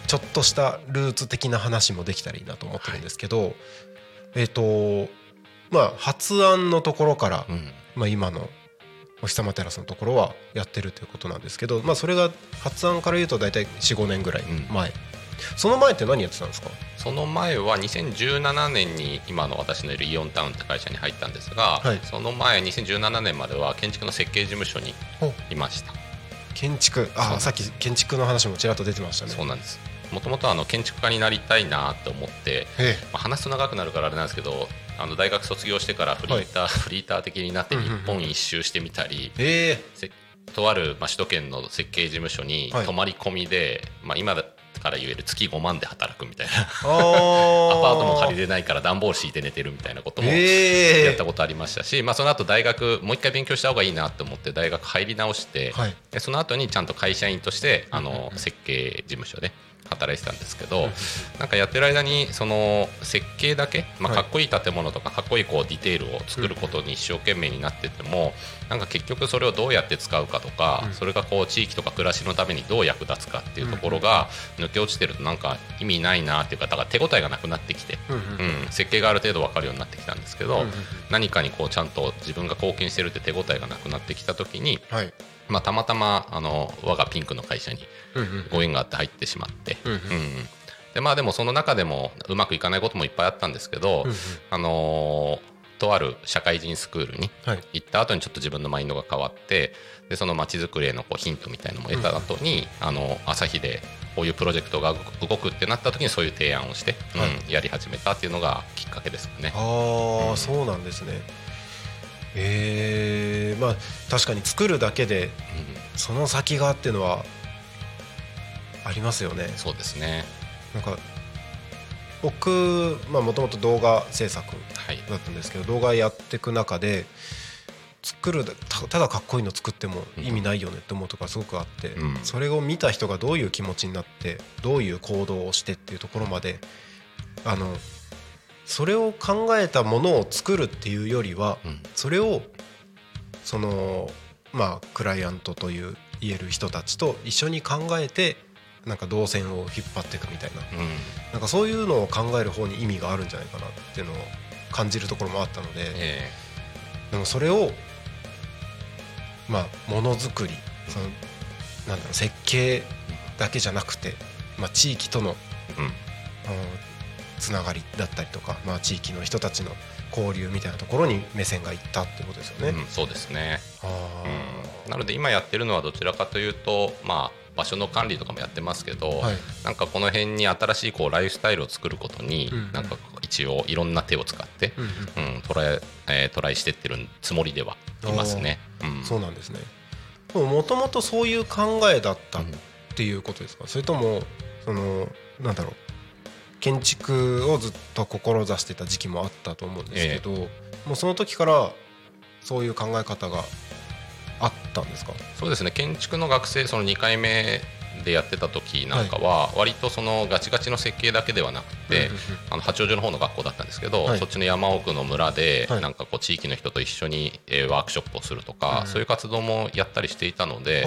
ちょっとしたルーツ的な話もできたらいいなと思ってるんですけど、えっ、とまあ発案のところから、うんまあ、今のお日様テラスのところはやってるということなんですけど、まあ、それが発案から言うと大体45年ぐらい前、その前って何やってたんですか？その前は2017年に今の私のいるイオンタウンって会社に入ったんですが、はい。その前2017年までは建築の設計事務所にいました。建築。あさっき建築の話もちらっと出てましたね。そうなんですもともと建築家になりたいなと思って、えまあ、話すと長くなるからあれなんですけどあの大学卒業してからフリーター、フリーター的になって日本一周してみたり、ええ。せとある、まあ、首都圏の設計事務所にはい。泊まり込みで、まあ、今だから言える月5万で働くみたいな。あ [LAUGHS] アパートも借りるれないから段ボール敷いて寝てるみたいなこともええ。やったことありましたし、まあ、その後大学もう一回勉強した方がいいなと思って大学入り直して、はい。でその後にちゃんと会社員としてあの設計事務所で働いてたんですけどなんかやってる間にその設計だけ、まあ、はい。かっこいい建物とかかっこいいこうディテールを作ることに一生懸命になっててもなんか結局それをどうやって使うかとかそれがこう地域とか暮らしのためにどう役立つかっていうところが抜け落ちてるとなんか意味ないなっていうかだから手応えがなくなってきて。うんうんうん、設計がある程度分かるようになってきたんですけど、うんうんうん。何かにこうちゃんと自分が貢献してるって手応えがなくなってきた時に、はい。まあ、たまたまあの我がピンクの会社にうんうん。ご縁があって入ってしまって、うんうん。うん。でまあ、でもその中でもうまくいかないこともいっぱいあったんですけど、うんうん。あのーとある社会人スクールにはい。行った後にちょっと自分のマインドが変わってでその街づくりへのこうヒントみたいのも得た後に、あの朝日でこういうプロジェクトが動くってなった時にそういう提案をして、うんはい。やり始めたっていうのがきっかけですかね。ああそうなんですね。ええまあ確かに作るだけでうん。その先がっていうのはありますよね。そうですね。なんか僕まあもともと動画制作はい。だったんですけど動画やっていく中で作るだたただかっこいいの作っても意味ないよねって思うところがすごくあって、うんそれを見た人がどういう気持ちになってどういう行動をしてっていうところまであのそれを考えたものを作るっていうよりはうん。それをそのまあクライアントという言える人たちと一緒に考えてなんか動線を引っ張っていくみたいな。うん。なんかそういうのを考える方に意味があるんじゃないかなっていうのを感じるところもあったので、えでもそれをまあものづくりそのなんだろう設計だけじゃなくて、まあ、地域とのつながりだったりとか、まあ、地域の人たちの交流みたいなところに目線がいったってことですよね。うん、そうですね。あうん、なので今やってるのはどちらかというと、まあ、場所の管理とかもやってますけど、はい。なんかこの辺に新しいこうライフスタイルを作ることに、うん。なんか一応いろんな手を使って、うんうん。うんトライえートライしてってるつもりではいますね。うん。そうなんですね。もともとそういう考えだったっていうことですか、それともそのなんだろう。建築をずっと志してた時期もあったと思うんですけど、もうその時からそういう考え方があったんですか？そうですね。建築の学生その2回目でやってた時なんかは割とそのガチガチの設計だけではなくて、あの八王子の方の学校だったんですけど、はい。そっちの山奥の村で、はい。なんかこう地域の人と一緒に、えーワークショップをするとか、うんそういう活動もやったりしていたので、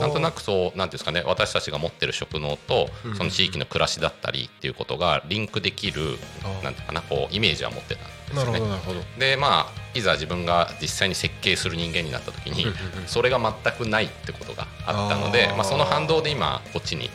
なんとなくそうなんですかね私たちが持ってる職能とうんその地域の暮らしだったりっていうことがリンクできるなんていうかなこうイメージは持ってたんですね。るほどなるほど。でまあいざ自分が実際に設計する人間になった時にうんうんうん。それが全くないってことがあったのでまあ、その反動で今こっちに、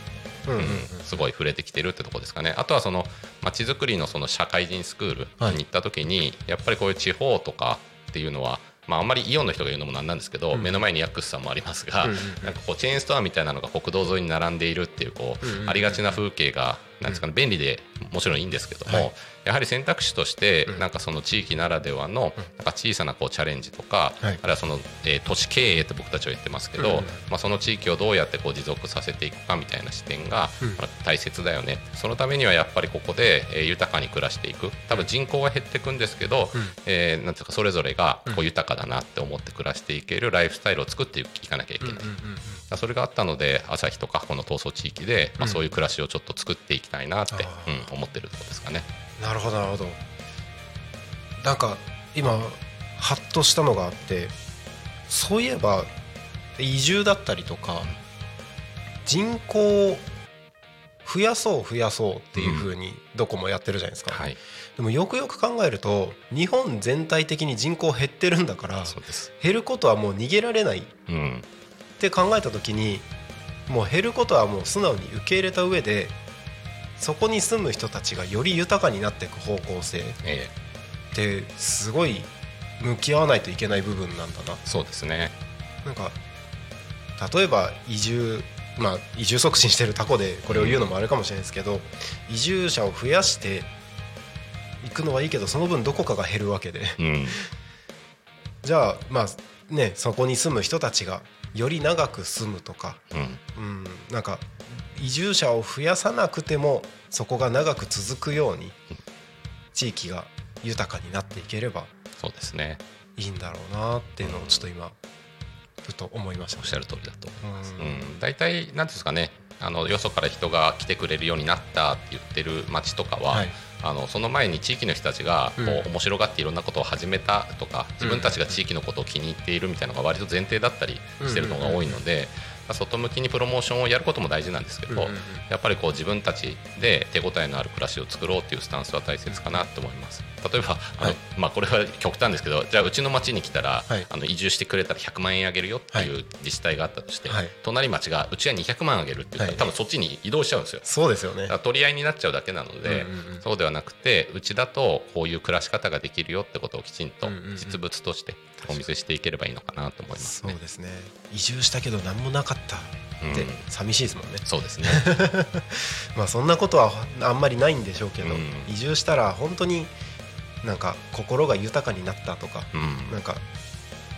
うんうんうん。うんすごい触れてきてるってとこですかね。あとはそのまちづくりのその社会人スクールはい。に行った時にやっぱりこういう地方とかっていうのはまあ、あんまりイオンの人が言うのもなんなんですけど、うん。目の前にヤックスさんもありますが、うんうん。なんかこうチェーンストアみたいなのが国道沿いに並んでいるっていうこう、うんうんうん。ありがちな風景がなんですかね、便利でもちろんいいんですけども、はいやはり選択肢としてうん。なんかその地域ならではのなんか小さなこうチャレンジとか、はい。あるいはその、えー都市経営って僕たちは言ってますけど、まあ、その地域をどうやってこう持続させていくかみたいな視点が大切だよね。そのためにはやっぱりここで、えー豊かに暮らしていく。多分人口は減っていくんですけど、うん。えーなんていうかそれぞれがこううん豊かだなって思って暮らしていけるライフスタイルを作っていかなきゃいけない。それがあったので朝日とかこの闘争地域で、まそういう暮らしをちょっと作っていきたいなって、うん、思ってるところですかね。なるほどなるほど。なんか今ハッとしたのがあってそういえば移住だったりとか人口を増やそう増やそうっていう風にどこもやってるじゃないですか、はい、でもよくよく考えると日本全体的に人口減ってるんだから。減ることはもう逃げられない。っうん、て考えた時にもう減ることはもう素直に受け入れた上でそこに住む人たちがより豊かになっていく方向性えってすごい向き合わないといけない部分なんだな。ーそうですね。なんか例えば移住まあ移住促進してるタコでこれを言うのもあれかもしれないですけど、移住者を増やしていくのはいいけどその分どこかが減るわけで。うん、[LAUGHS] じゃあまあねそこに住む人たちがより長く住むとか、うん、うん、なんか移住者を増やさなくてもそこが長く続くように地域が豊かになっていければそうですね。いいんだろうなっていうのをちょっと今ふと思いました。おっしゃる通りだと思います。ううん。ん、大体なんていうんですかね。あのよそから人が来てくれるようになったって言ってる町とかは、はい。あのその前に地域の人たちがこう、うん面白がっていろんなことを始めたとか自分たちが地域のことを気に入っているみたいなのが割と前提だったりしてるのが多いので、まあ外向きにプロモーションをやることも大事なんですけど、うんうんうんやっぱりこう自分たちで手応えのある暮らしを作ろうっていうスタンスは大切かなと思います。例えばあの、はい。まあ、これは極端ですけどじゃあうちの町に来たら、はい。あの移住してくれたら100万円あげるよっていうは自治体があったとして、はい。隣町がうちは200万あげるって言ったら、はい。多分そっちに移動しちゃうんですよ。そうですよね。取り合いになっちゃうだけなので、うんうんうん。そうではなくてうちだとこういう暮らし方ができるよってことをきちんとうんうんうん。実物としてお見せしていければいいのかなと思いますね。そうですね。移住したけど何もなかったってうん。寂しいですもんね、そうですね。[LAUGHS] まあそんなことはあんまりないんでしょうけど、うん。移住したら本当になんか心が豊かになったとか、うん。なんか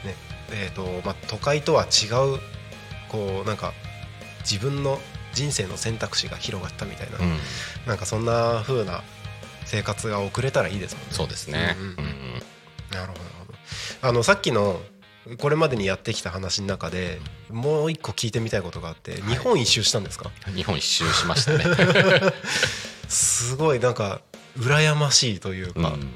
ねえーとまあ、都会とは違うこうなんか自分の人生の選択肢が広がったみたいな、うん。なんかそんな風な生活が送れたらいいですもんね。そうですね。うんうん。うん。なるほどなるほど。あのさっきのこれまでにやってきた話の中でもう一個聞いてみたいことがあって、日本一周したんですか？日本一周しましたね。[LAUGHS] すごいなんか羨ましいというか、うん。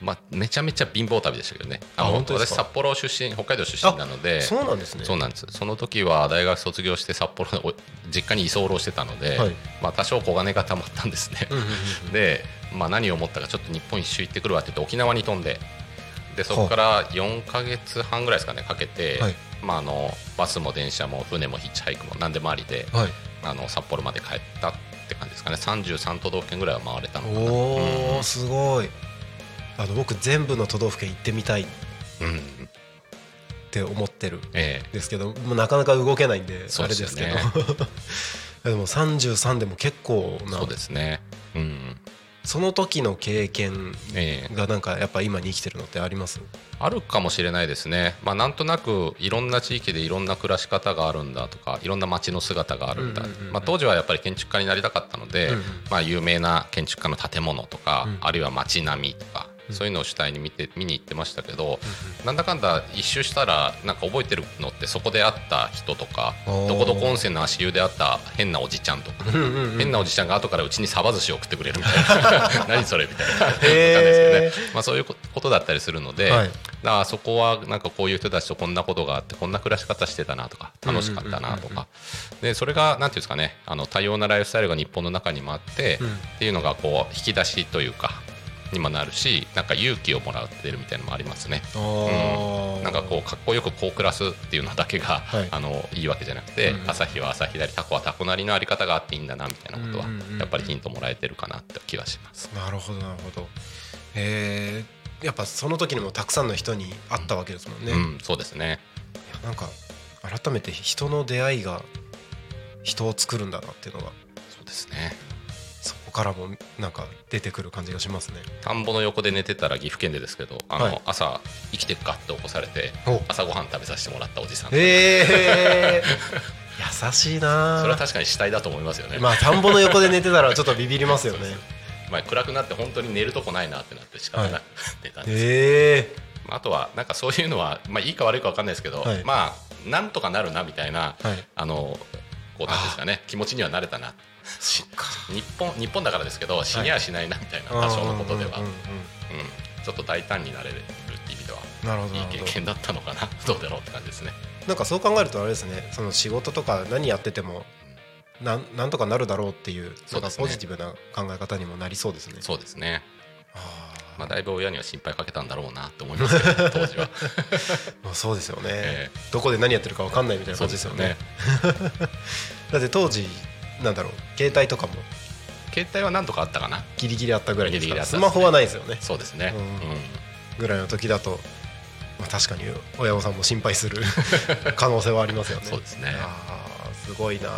まあ、めちゃめちゃ貧乏旅でしたけどね。あの本当ですか？私札幌出身北海道出身なので。そうなんですね。そうなんです。その時は大学卒業して札幌のお実家に居候してたので、はい。まあ、多少小金がたまったんですね、[LAUGHS] で、まあ、何を思ったかちょっと日本一周行ってくるわって言って沖縄に飛んででそこから4か月半ぐらいですかねかけて、はい。まあ、あのバスも電車も船もヒッチハイクも何でもありではい。あの札幌まで帰ったって感じですかね。33都道府県ぐらいは回れたのかな。おおすごい。あの僕全部の都道府県行ってみたい。って思ってる。んえ。ですけどもうなかなか動けないんであれですすけど。[LAUGHS] でも33でも結構なえそうですね。うんその時の経験ええ。がなんかやっぱ今に生きてるのってあります？あるかもしれないですね、まあ、なんとなくいろんな地域でいろんな暮らし方があるんだとかいろんな街の姿があるんだ、まあ、当時はやっぱり建築家になりたかったので、まあ、有名な建築家の建物とか、うん。あるいは街並みとか、うんそういうのを主体に見て見に行ってましたけど、なんだかんだ一周したらなんか覚えてるのってそこで会った人とかどこどこ温泉の足湯で会った変なおじちゃんとか。変なおじちゃんが後からうちにサバ寿司を送ってくれるみたいな。[LAUGHS] 何それみたいな。わかんないですけどね、まあ、そういうことだったりするので、はい。だそこはなんかこういう人たちとこんなことがあってこんな暮らし方してたなとか楽しかったなとか。でそれがなんていうんですかねあの多様なライフスタイルが日本の中にもあって、うん。っていうのがこう引き出しというかにもなるしなんか勇気をもらってるみたいなのもありますね。あー。なんかこうかっこよくこう暮らすっていうのだけが、はい。あのいいわけじゃなくて、うんうん。朝日は朝日なりタコはタコなりのあり方があっていいんだなみたいなことは、うんうんうんうん。やっぱりヒントもらえてるかなって気がします。なるほどなるほど。えー、やっぱその時にもたくさんの人に会ったわけですもんね、いうん、そうですね。やなんか改めて人の出会いが人を作るんだなっていうのが。そうですね。からもなんか出てくる感じがしますね。田んぼの横で寝てたら岐阜県でですけど、あの、はい。朝生きてっかって起こされてお。朝ごはん食べさせてもらったおじさん。えー、[LAUGHS] 優しいなそれは確かに死体だと思いますよね。まあ田んぼの横で寝てたらちょっとビビりますよね。まあ暗くなって本当に寝るとこないなってなって仕方ない、は寝たんです。よえまああとはなんかそういうのは、まあ、いいか悪いか分かんないですけど、はい。まあなんとかなるなみたいな、ー、はい。あのこうなんですかね気持ちにはなれたな日本日本だからですけど死にはしないなみたいな、多少のことでは、ちょっと大胆になれるっていう意味ではなるほどいい経験だったのかな？[LAUGHS] どうだろうって感じですね。なんかそう考えるとあれですねその仕事とか何やっててもなんなんとかなるだろうっていうそうかポジティブな考え方にもなりそうですね。そうですね、あまあ、だいぶ親には心配かけたんだろうなと思いますけど [LAUGHS] 当時は。ーまあそうですよね、[LAUGHS] えどこで何やってるか分かんないみたいな感じですよね。だって当時なんだろう携帯とかも。携帯は何とかあったかな？ギリギリあったぐらいですか。スマホはないですよね。そうですね、ぐらいの時だと、まあ、確かに親御さんも心配する [LAUGHS] 可能性はありますよね。そうですね。あーすごいな。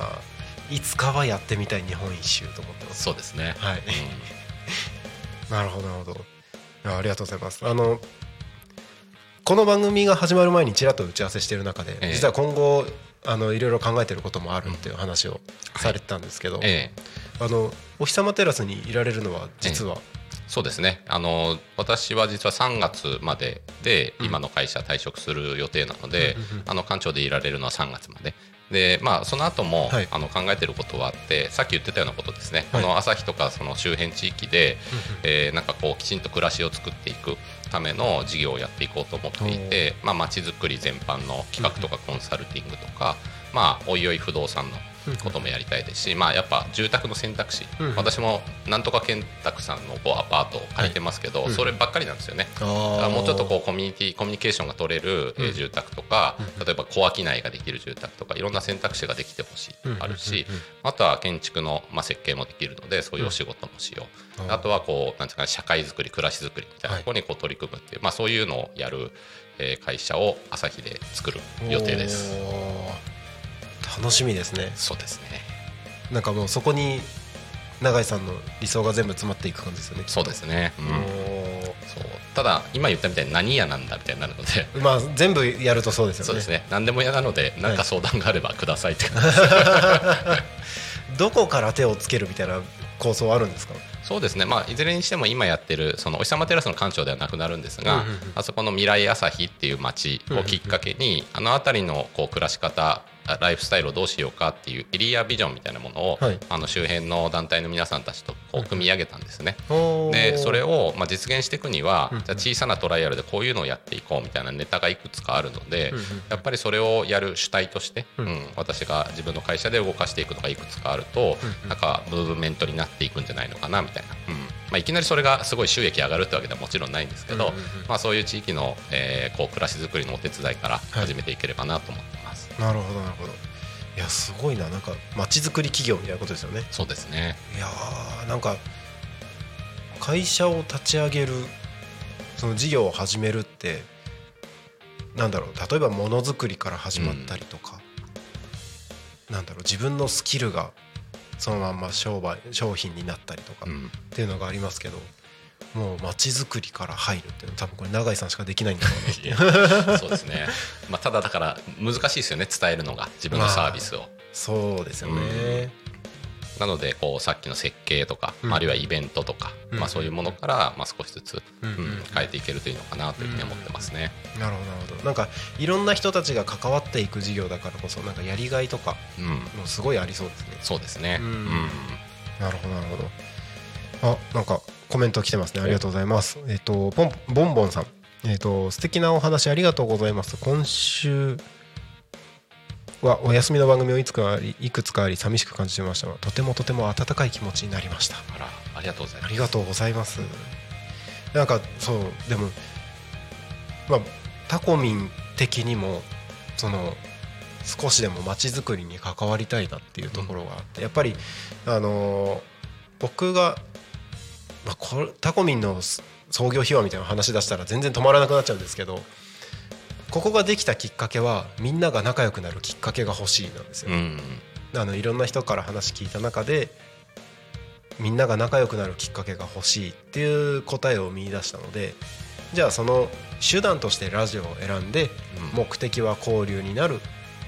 いつかはやってみたい日本一周と思ってます。そうですね、はい。うん。なるほどなるほど。あありがとうございます。あのこの番組が始まる前にちらっと打ち合わせしている中で、ええ。実は今後あのいろいろ考えてることもあるっていう話をされてたんですけど、ええ。あのお日様テラスにいられるのは実は、そうですね。あの私は実は3月まででうん。今の会社退職する予定なので、うんあの館長でいられるのは3月まで。でまあその後も、はい。あの考えてることはあってさっき言ってたようなことですね、はい。この朝日とかその周辺地域で、えーなんかこうきちんと暮らしを作っていくための事業をやっていこうと思っていてまあ街づくり全般の企画とかコンサルティングとか、まあおいおい不動産のこともやりたいですし、まあ、やっぱ住宅の選択肢、うん。私もなんとか建託さんのこうアパートを借りてますけど、そればっかりなんですよね。もうちょっとこうコミュニティコミュニケーションが取れる、住宅とか、うん。例えば小商いができる住宅とかいろんな選択肢ができてほしい、うん。あるし、あとは建築の、まあ、設計もできるのでそういうお仕事もしよう、うんあとはこうなんていうかね社会づくり暮らしづくりみたいなところにこう取り組むっていう、まあ、そういうのをやる、えー会社を朝日で作る予定です。楽しみですね。そうですね。なんかもうそこに永井さんの理想が全部詰まっていく感じですよねそうですね、うん。おそう。ただ今言ったみたいに何屋なんだみたいになるので。ーまあ全部やるとそうですよね。そうですね。何でも嫌なので何か相談があればくださいって感じどこから手をつけるみたいな構想あるんですか？そうですね、まあ、いずれにしても今やってるそのお日様テラスの館長ではなくなるんですが、あそこの未来朝日っていう街をきっかけに、あの辺りのこう暮らし方ライフスタイルをどうしようかっていうエリアビジョンみたいなものを、はい。あの周辺の団体の皆さんたちとこう組み上げたんですね。おー。でそれをまあ実現していくにはじゃあ小さなトライアルでこういうのをやっていこうみたいなネタがいくつかあるのでやっぱりそれをやる主体として、うん。うん私が自分の会社で動かしていくのがいくつかあるとなんかムーブメントになっていくんじゃないのかなみたいな、うん。まあ、いきなりそれがすごい収益上がるってわけではもちろんないんですけど、まあ、そういう地域の、えーこう暮らしづくりのお手伝いから始めていければなと思ってます。なるほどなるほど。いやすごいな。なんか街づくり企業みたいなことですよね。そうですね。いやーなんか会社を立ち上げるその事業を始めるってなんだろう。例えばものづくりから始まったりとか、なんだろう。自分のスキルがそのまんま商売商品になったりとかっうん。ていうのがありますけど、もう街づくりから入るっていうのは多分これ永井さんしかできないんだろうなそうですね、まあ、ただだから難しいですよね。伝えるのが自分のサービスを。そうですよね、なのでこうさっきの設計とか、うん。あるいはイベントとか、うん。まあ、そういうものから、まあ、少しずつ、うん。うん変えていけるといいのかなというふうに思ってますね。なるほどなるほど。なんかいろんな人たちが関わっていく事業だからこそなんかやりがいとかうん、もすごいありそうですね。そうですね、ううんん。なるほどなるほど。あなんかコメント来てますね。ありがとうございます。えっ、とポンボンボンさん。えっ、と素敵なお話ありがとうございます。今週はお休みの番組をいつかありいくつかあり寂しく感じてましたがとてもとても温かい気持ちになりました。あらありがとうございます。ありがとうございます。なんかそうでもまあタコミン的にもその少しでも街づくりに関わりたいなっていうところがあって、やっぱりあのー僕が、まあ、これタコミンの創業秘話みたいな話出したら全然止まらなくなっちゃうんですけどここができたきっかけはみんなが仲良くなるきっかけが欲しいなんですよ。うんあのいろんな人から話聞いた中でみんなが仲良くなるきっかけが欲しいっていう答えを見出したのでじゃあその手段としてラジオを選んでうん目的は交流になる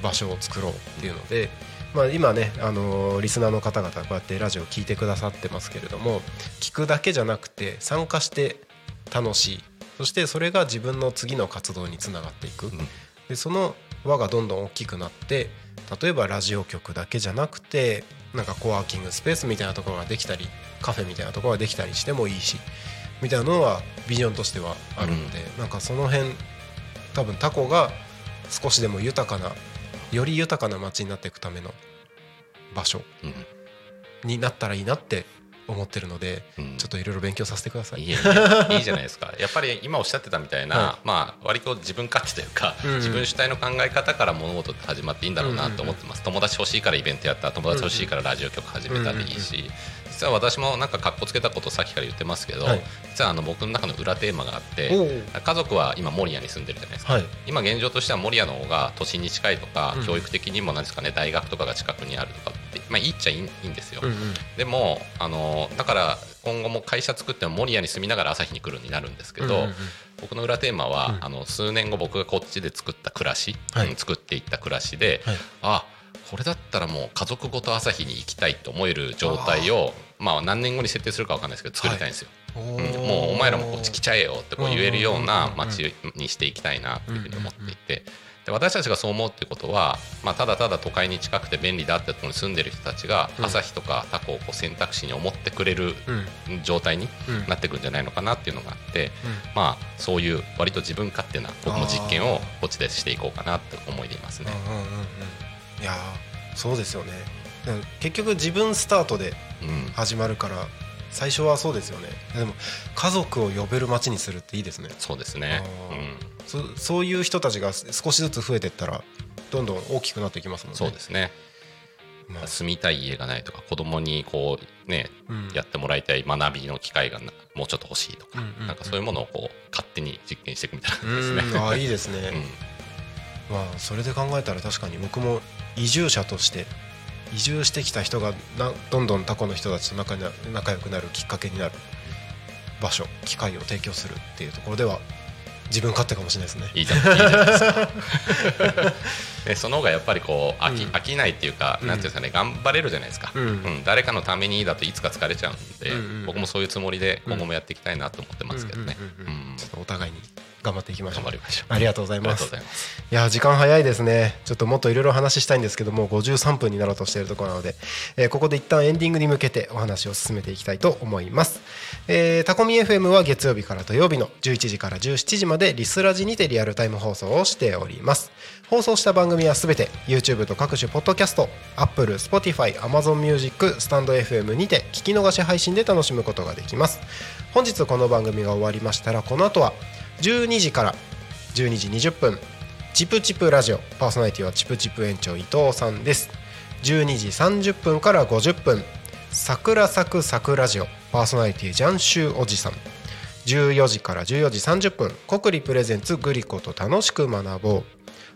場所を作ろうっていうので、まあ、今ね、あのーリスナーの方々こうやってラジオを聞いてくださってますけれども聞くだけじゃなくて参加して楽しい。そしてそれが自分の次の活動につながっていく、でその輪がどんどん大きくなって例えばラジオ局だけじゃなくてなんかコワーキングスペースみたいなところができたりカフェみたいなところができたりしてもいいしみたいなのはビジョンとしてはあるので、なんかその辺多分タコが少しでも豊かなより豊かな街になっていくための場所うん。になったらいいなって思ってるので、うん。ちょっといろいろ勉強させてください。いいい [LAUGHS] いいじゃないですか。やっぱり今おっしゃってたみたいな、はまあ割と自分勝手というか、うんうん。自分主体の考え方から物事って始まっていいんだろうなと思ってます、友達欲しいからイベントやった友達欲しいからラジオ局始めたでいいし、実は私もなんかかっこつけたことさっきから言ってますけど、はい。実はあの僕の中の裏テーマがあって家族は今守谷に住んでるじゃないですか、はい。今現状としては守谷の方が都心に近いとか、うん教育的にもなんですかね大学とかが近くにあるとかって、まあ、いいっちゃいいんですよ、うんうん。でもあのだから今後も会社作っても守谷に住みながら朝日に来るになるんですけど、うんうんうん。僕の裏テーマは、うん。あの数年後僕がこっちで作った暮らし、はい。うん作っていった暮らしで、はい。あこれだったらもう家族ごと朝日に行きたいと思える状態をまあ何年後に設定するかわかんないですけど作りたいんですよ。おうん。ーもうお前らもこっち来ちゃえよってこう言えるような街にしていきたいなっていうふうに思っていて。で私たちがそう思うってことは、まあ、ただただ都会に近くて便利だってところに住んでる人たちがうん。朝日とかタコをこう選択肢に思ってくれるうん。状態にうんなってくるんじゃないのかなっていうのがあって、うん。まあそういう割と自分勝手な僕も実験をこっちでしていこうかなって思いでいますね。いやーそうですよね結局自分スタートでうん始まるから最初はそうですよね。でも家族を呼べる街にするっていいですね。そうですね、うん、そそういう人たちが少しずつ増えていったらどんどん大きくなっていきますもんね。そうですね。まあ。住みたい家がないとか子供にこうねうん。やってもらいたい学びの機会がなもうちょっと欲しいとか、うんうんうん。なんかそういうものをこう勝手に実験していくみたいなう感じですね。ん。[LAUGHS] あーいいですね、うん。まあそれで考えたら確かに僕も移住者として移住してきた人がなどんどんタコの人たちと仲仲良くなるきっかけになる場所機会を提供するっていうところでは自分勝手かもしれないですね。いいじゃないです。か [LAUGHS] でその方がやっぱりこう飽き,、うん。飽きないっていうか、うんなんていうんですかね頑張れるじゃないですか、うん。誰かのためにだといつか疲れちゃうんで、うんうん僕もそういうつもりで今後もやっていきたいなと思ってますけどね、お互いに頑張っていきましょう。頑張りましょう。ありがとうございます。います。いや時間早いですね。ちょっともっといろいろ話したいんですけどもう53分になろうとしているところなので、えーここで一旦エンディングに向けてお話を進めていきたいと思います、えータコミ FM は月曜日から土曜日の11時から17時までリスラジにてリアルタイム放送をしております。放送した番組はすべて YouTube と各種ポッドキャスト Apple、Spotify、Amazon Music、スタンド FM にて聞き逃し配信で楽しむことができます。本日この番組が終わりましたらこの後は12時から12時20分チプチプラジオ。パーソナリティはチプチプ園長伊藤さんです。12時30分から50分桜咲く桜ラジオ。パーソナリティジャンシューおじさん。14時から14時30分国立プレゼンツグリコと楽しく学ぼう。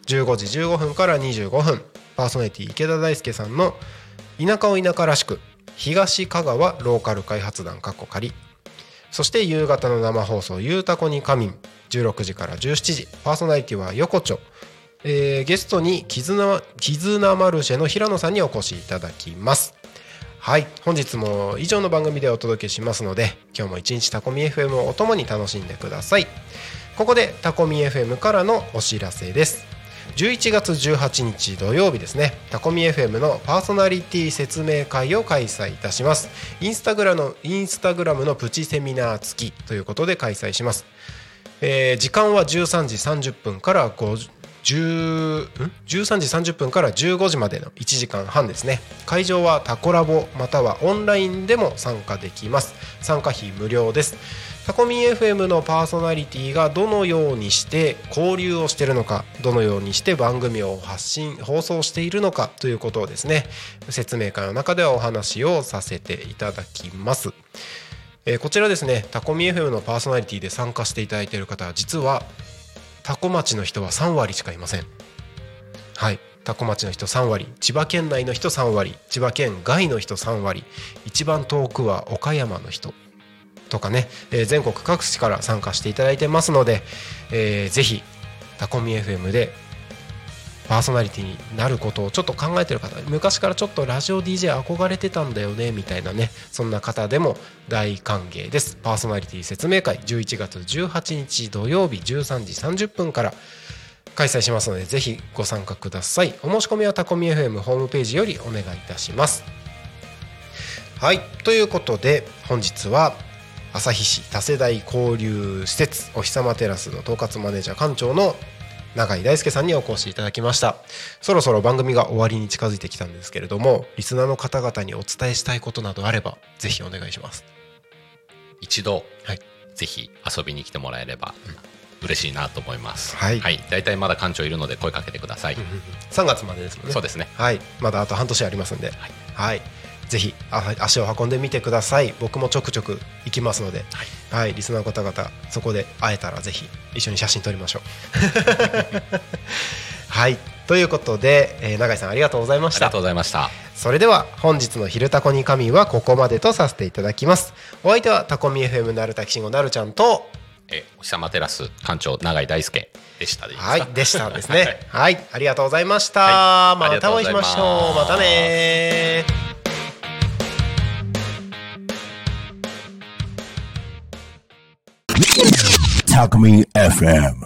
15時15分から25分パーソナリティ池田大輔さんの田舎を田舎らしく。東香川ローカル開発団かっこ仮。そして夕方の生放送「ゆうたこに仮眠」16時から17時パーソナリティは横丁、えーゲストに絆絆マルシェの平野さんにお越しいただきます。はい本日も以上の番組でお届けしますので今日も一日タコミ FM をお供に楽しんでください。ここでタコミ FM からのお知らせです。11月18日土曜日ですね。タコミ FM のパーソナリティ説明会を開催いたします。インスタグラのインスタグラムのプチセミナー付きということで開催します、えー時間は13時30分から5 10 13時30分から15時までの1時間半ですね。会場はタコラボまたはオンラインでも参加できます。参加費無料です。タコミン FM のパーソナリティがどのようにして交流をしているのかどのようにして番組を発信放送しているのかということをですね説明会の中ではお話をさせていただきます。えーこちらですねタコミ FM のパーソナリティで参加していただいている方は実はタコ町の人は3割しかいません。はい。タコ町の人3割。千葉県内の人3割。千葉県外の人3割。一番遠くは岡山の人。とかね、えー全国各地から参加していただいてますので、えーぜひタコミ FM でパーソナリティになることをちょっと考えてる方昔からちょっとラジオ DJ 憧れてたんだよねみたいなねそんな方でも大歓迎です。パーソナリティ説明会11月18日土曜日13時30分から開催しますのでぜひご参加ください。お申し込みはタコミ FM ホームページよりお願いいたします。はいということで本日は旭市多世代交流施設お日様テラスの統括マネージャー館長の永井大輔さんにお越しいただきました。そろそろ番組が終わりに近づいてきたんですけれどもリスナーの方々にお伝えしたいことなどあればぜひお願いします。一度、はい。ぜひ遊びに来てもらえれば嬉しいなと思います。はい。大体まだ館長いるので声かけてください。[LAUGHS] 3月までですもんね。そうですね。はい。まだあと半年ありますんで。はい、ぜひあ足を運んでみてください。僕もちょくちょく行きますので。はい、リスナーの方々そこで会えたらぜひ一緒に写真撮りましょう。[LAUGHS] はいということで、えー永井さんありがとうございました。ありがとうございました。それでは本日の「昼タコに神」はここまでとさせていただきます。お相手はタコミ FM なるたきしんごなるちゃんとえお日様テラス館長永井大輔でした。ではいでしたですね。[LAUGHS] はい。ありがとうございました、はい。またお会いしましょう。またね Talk Me FM.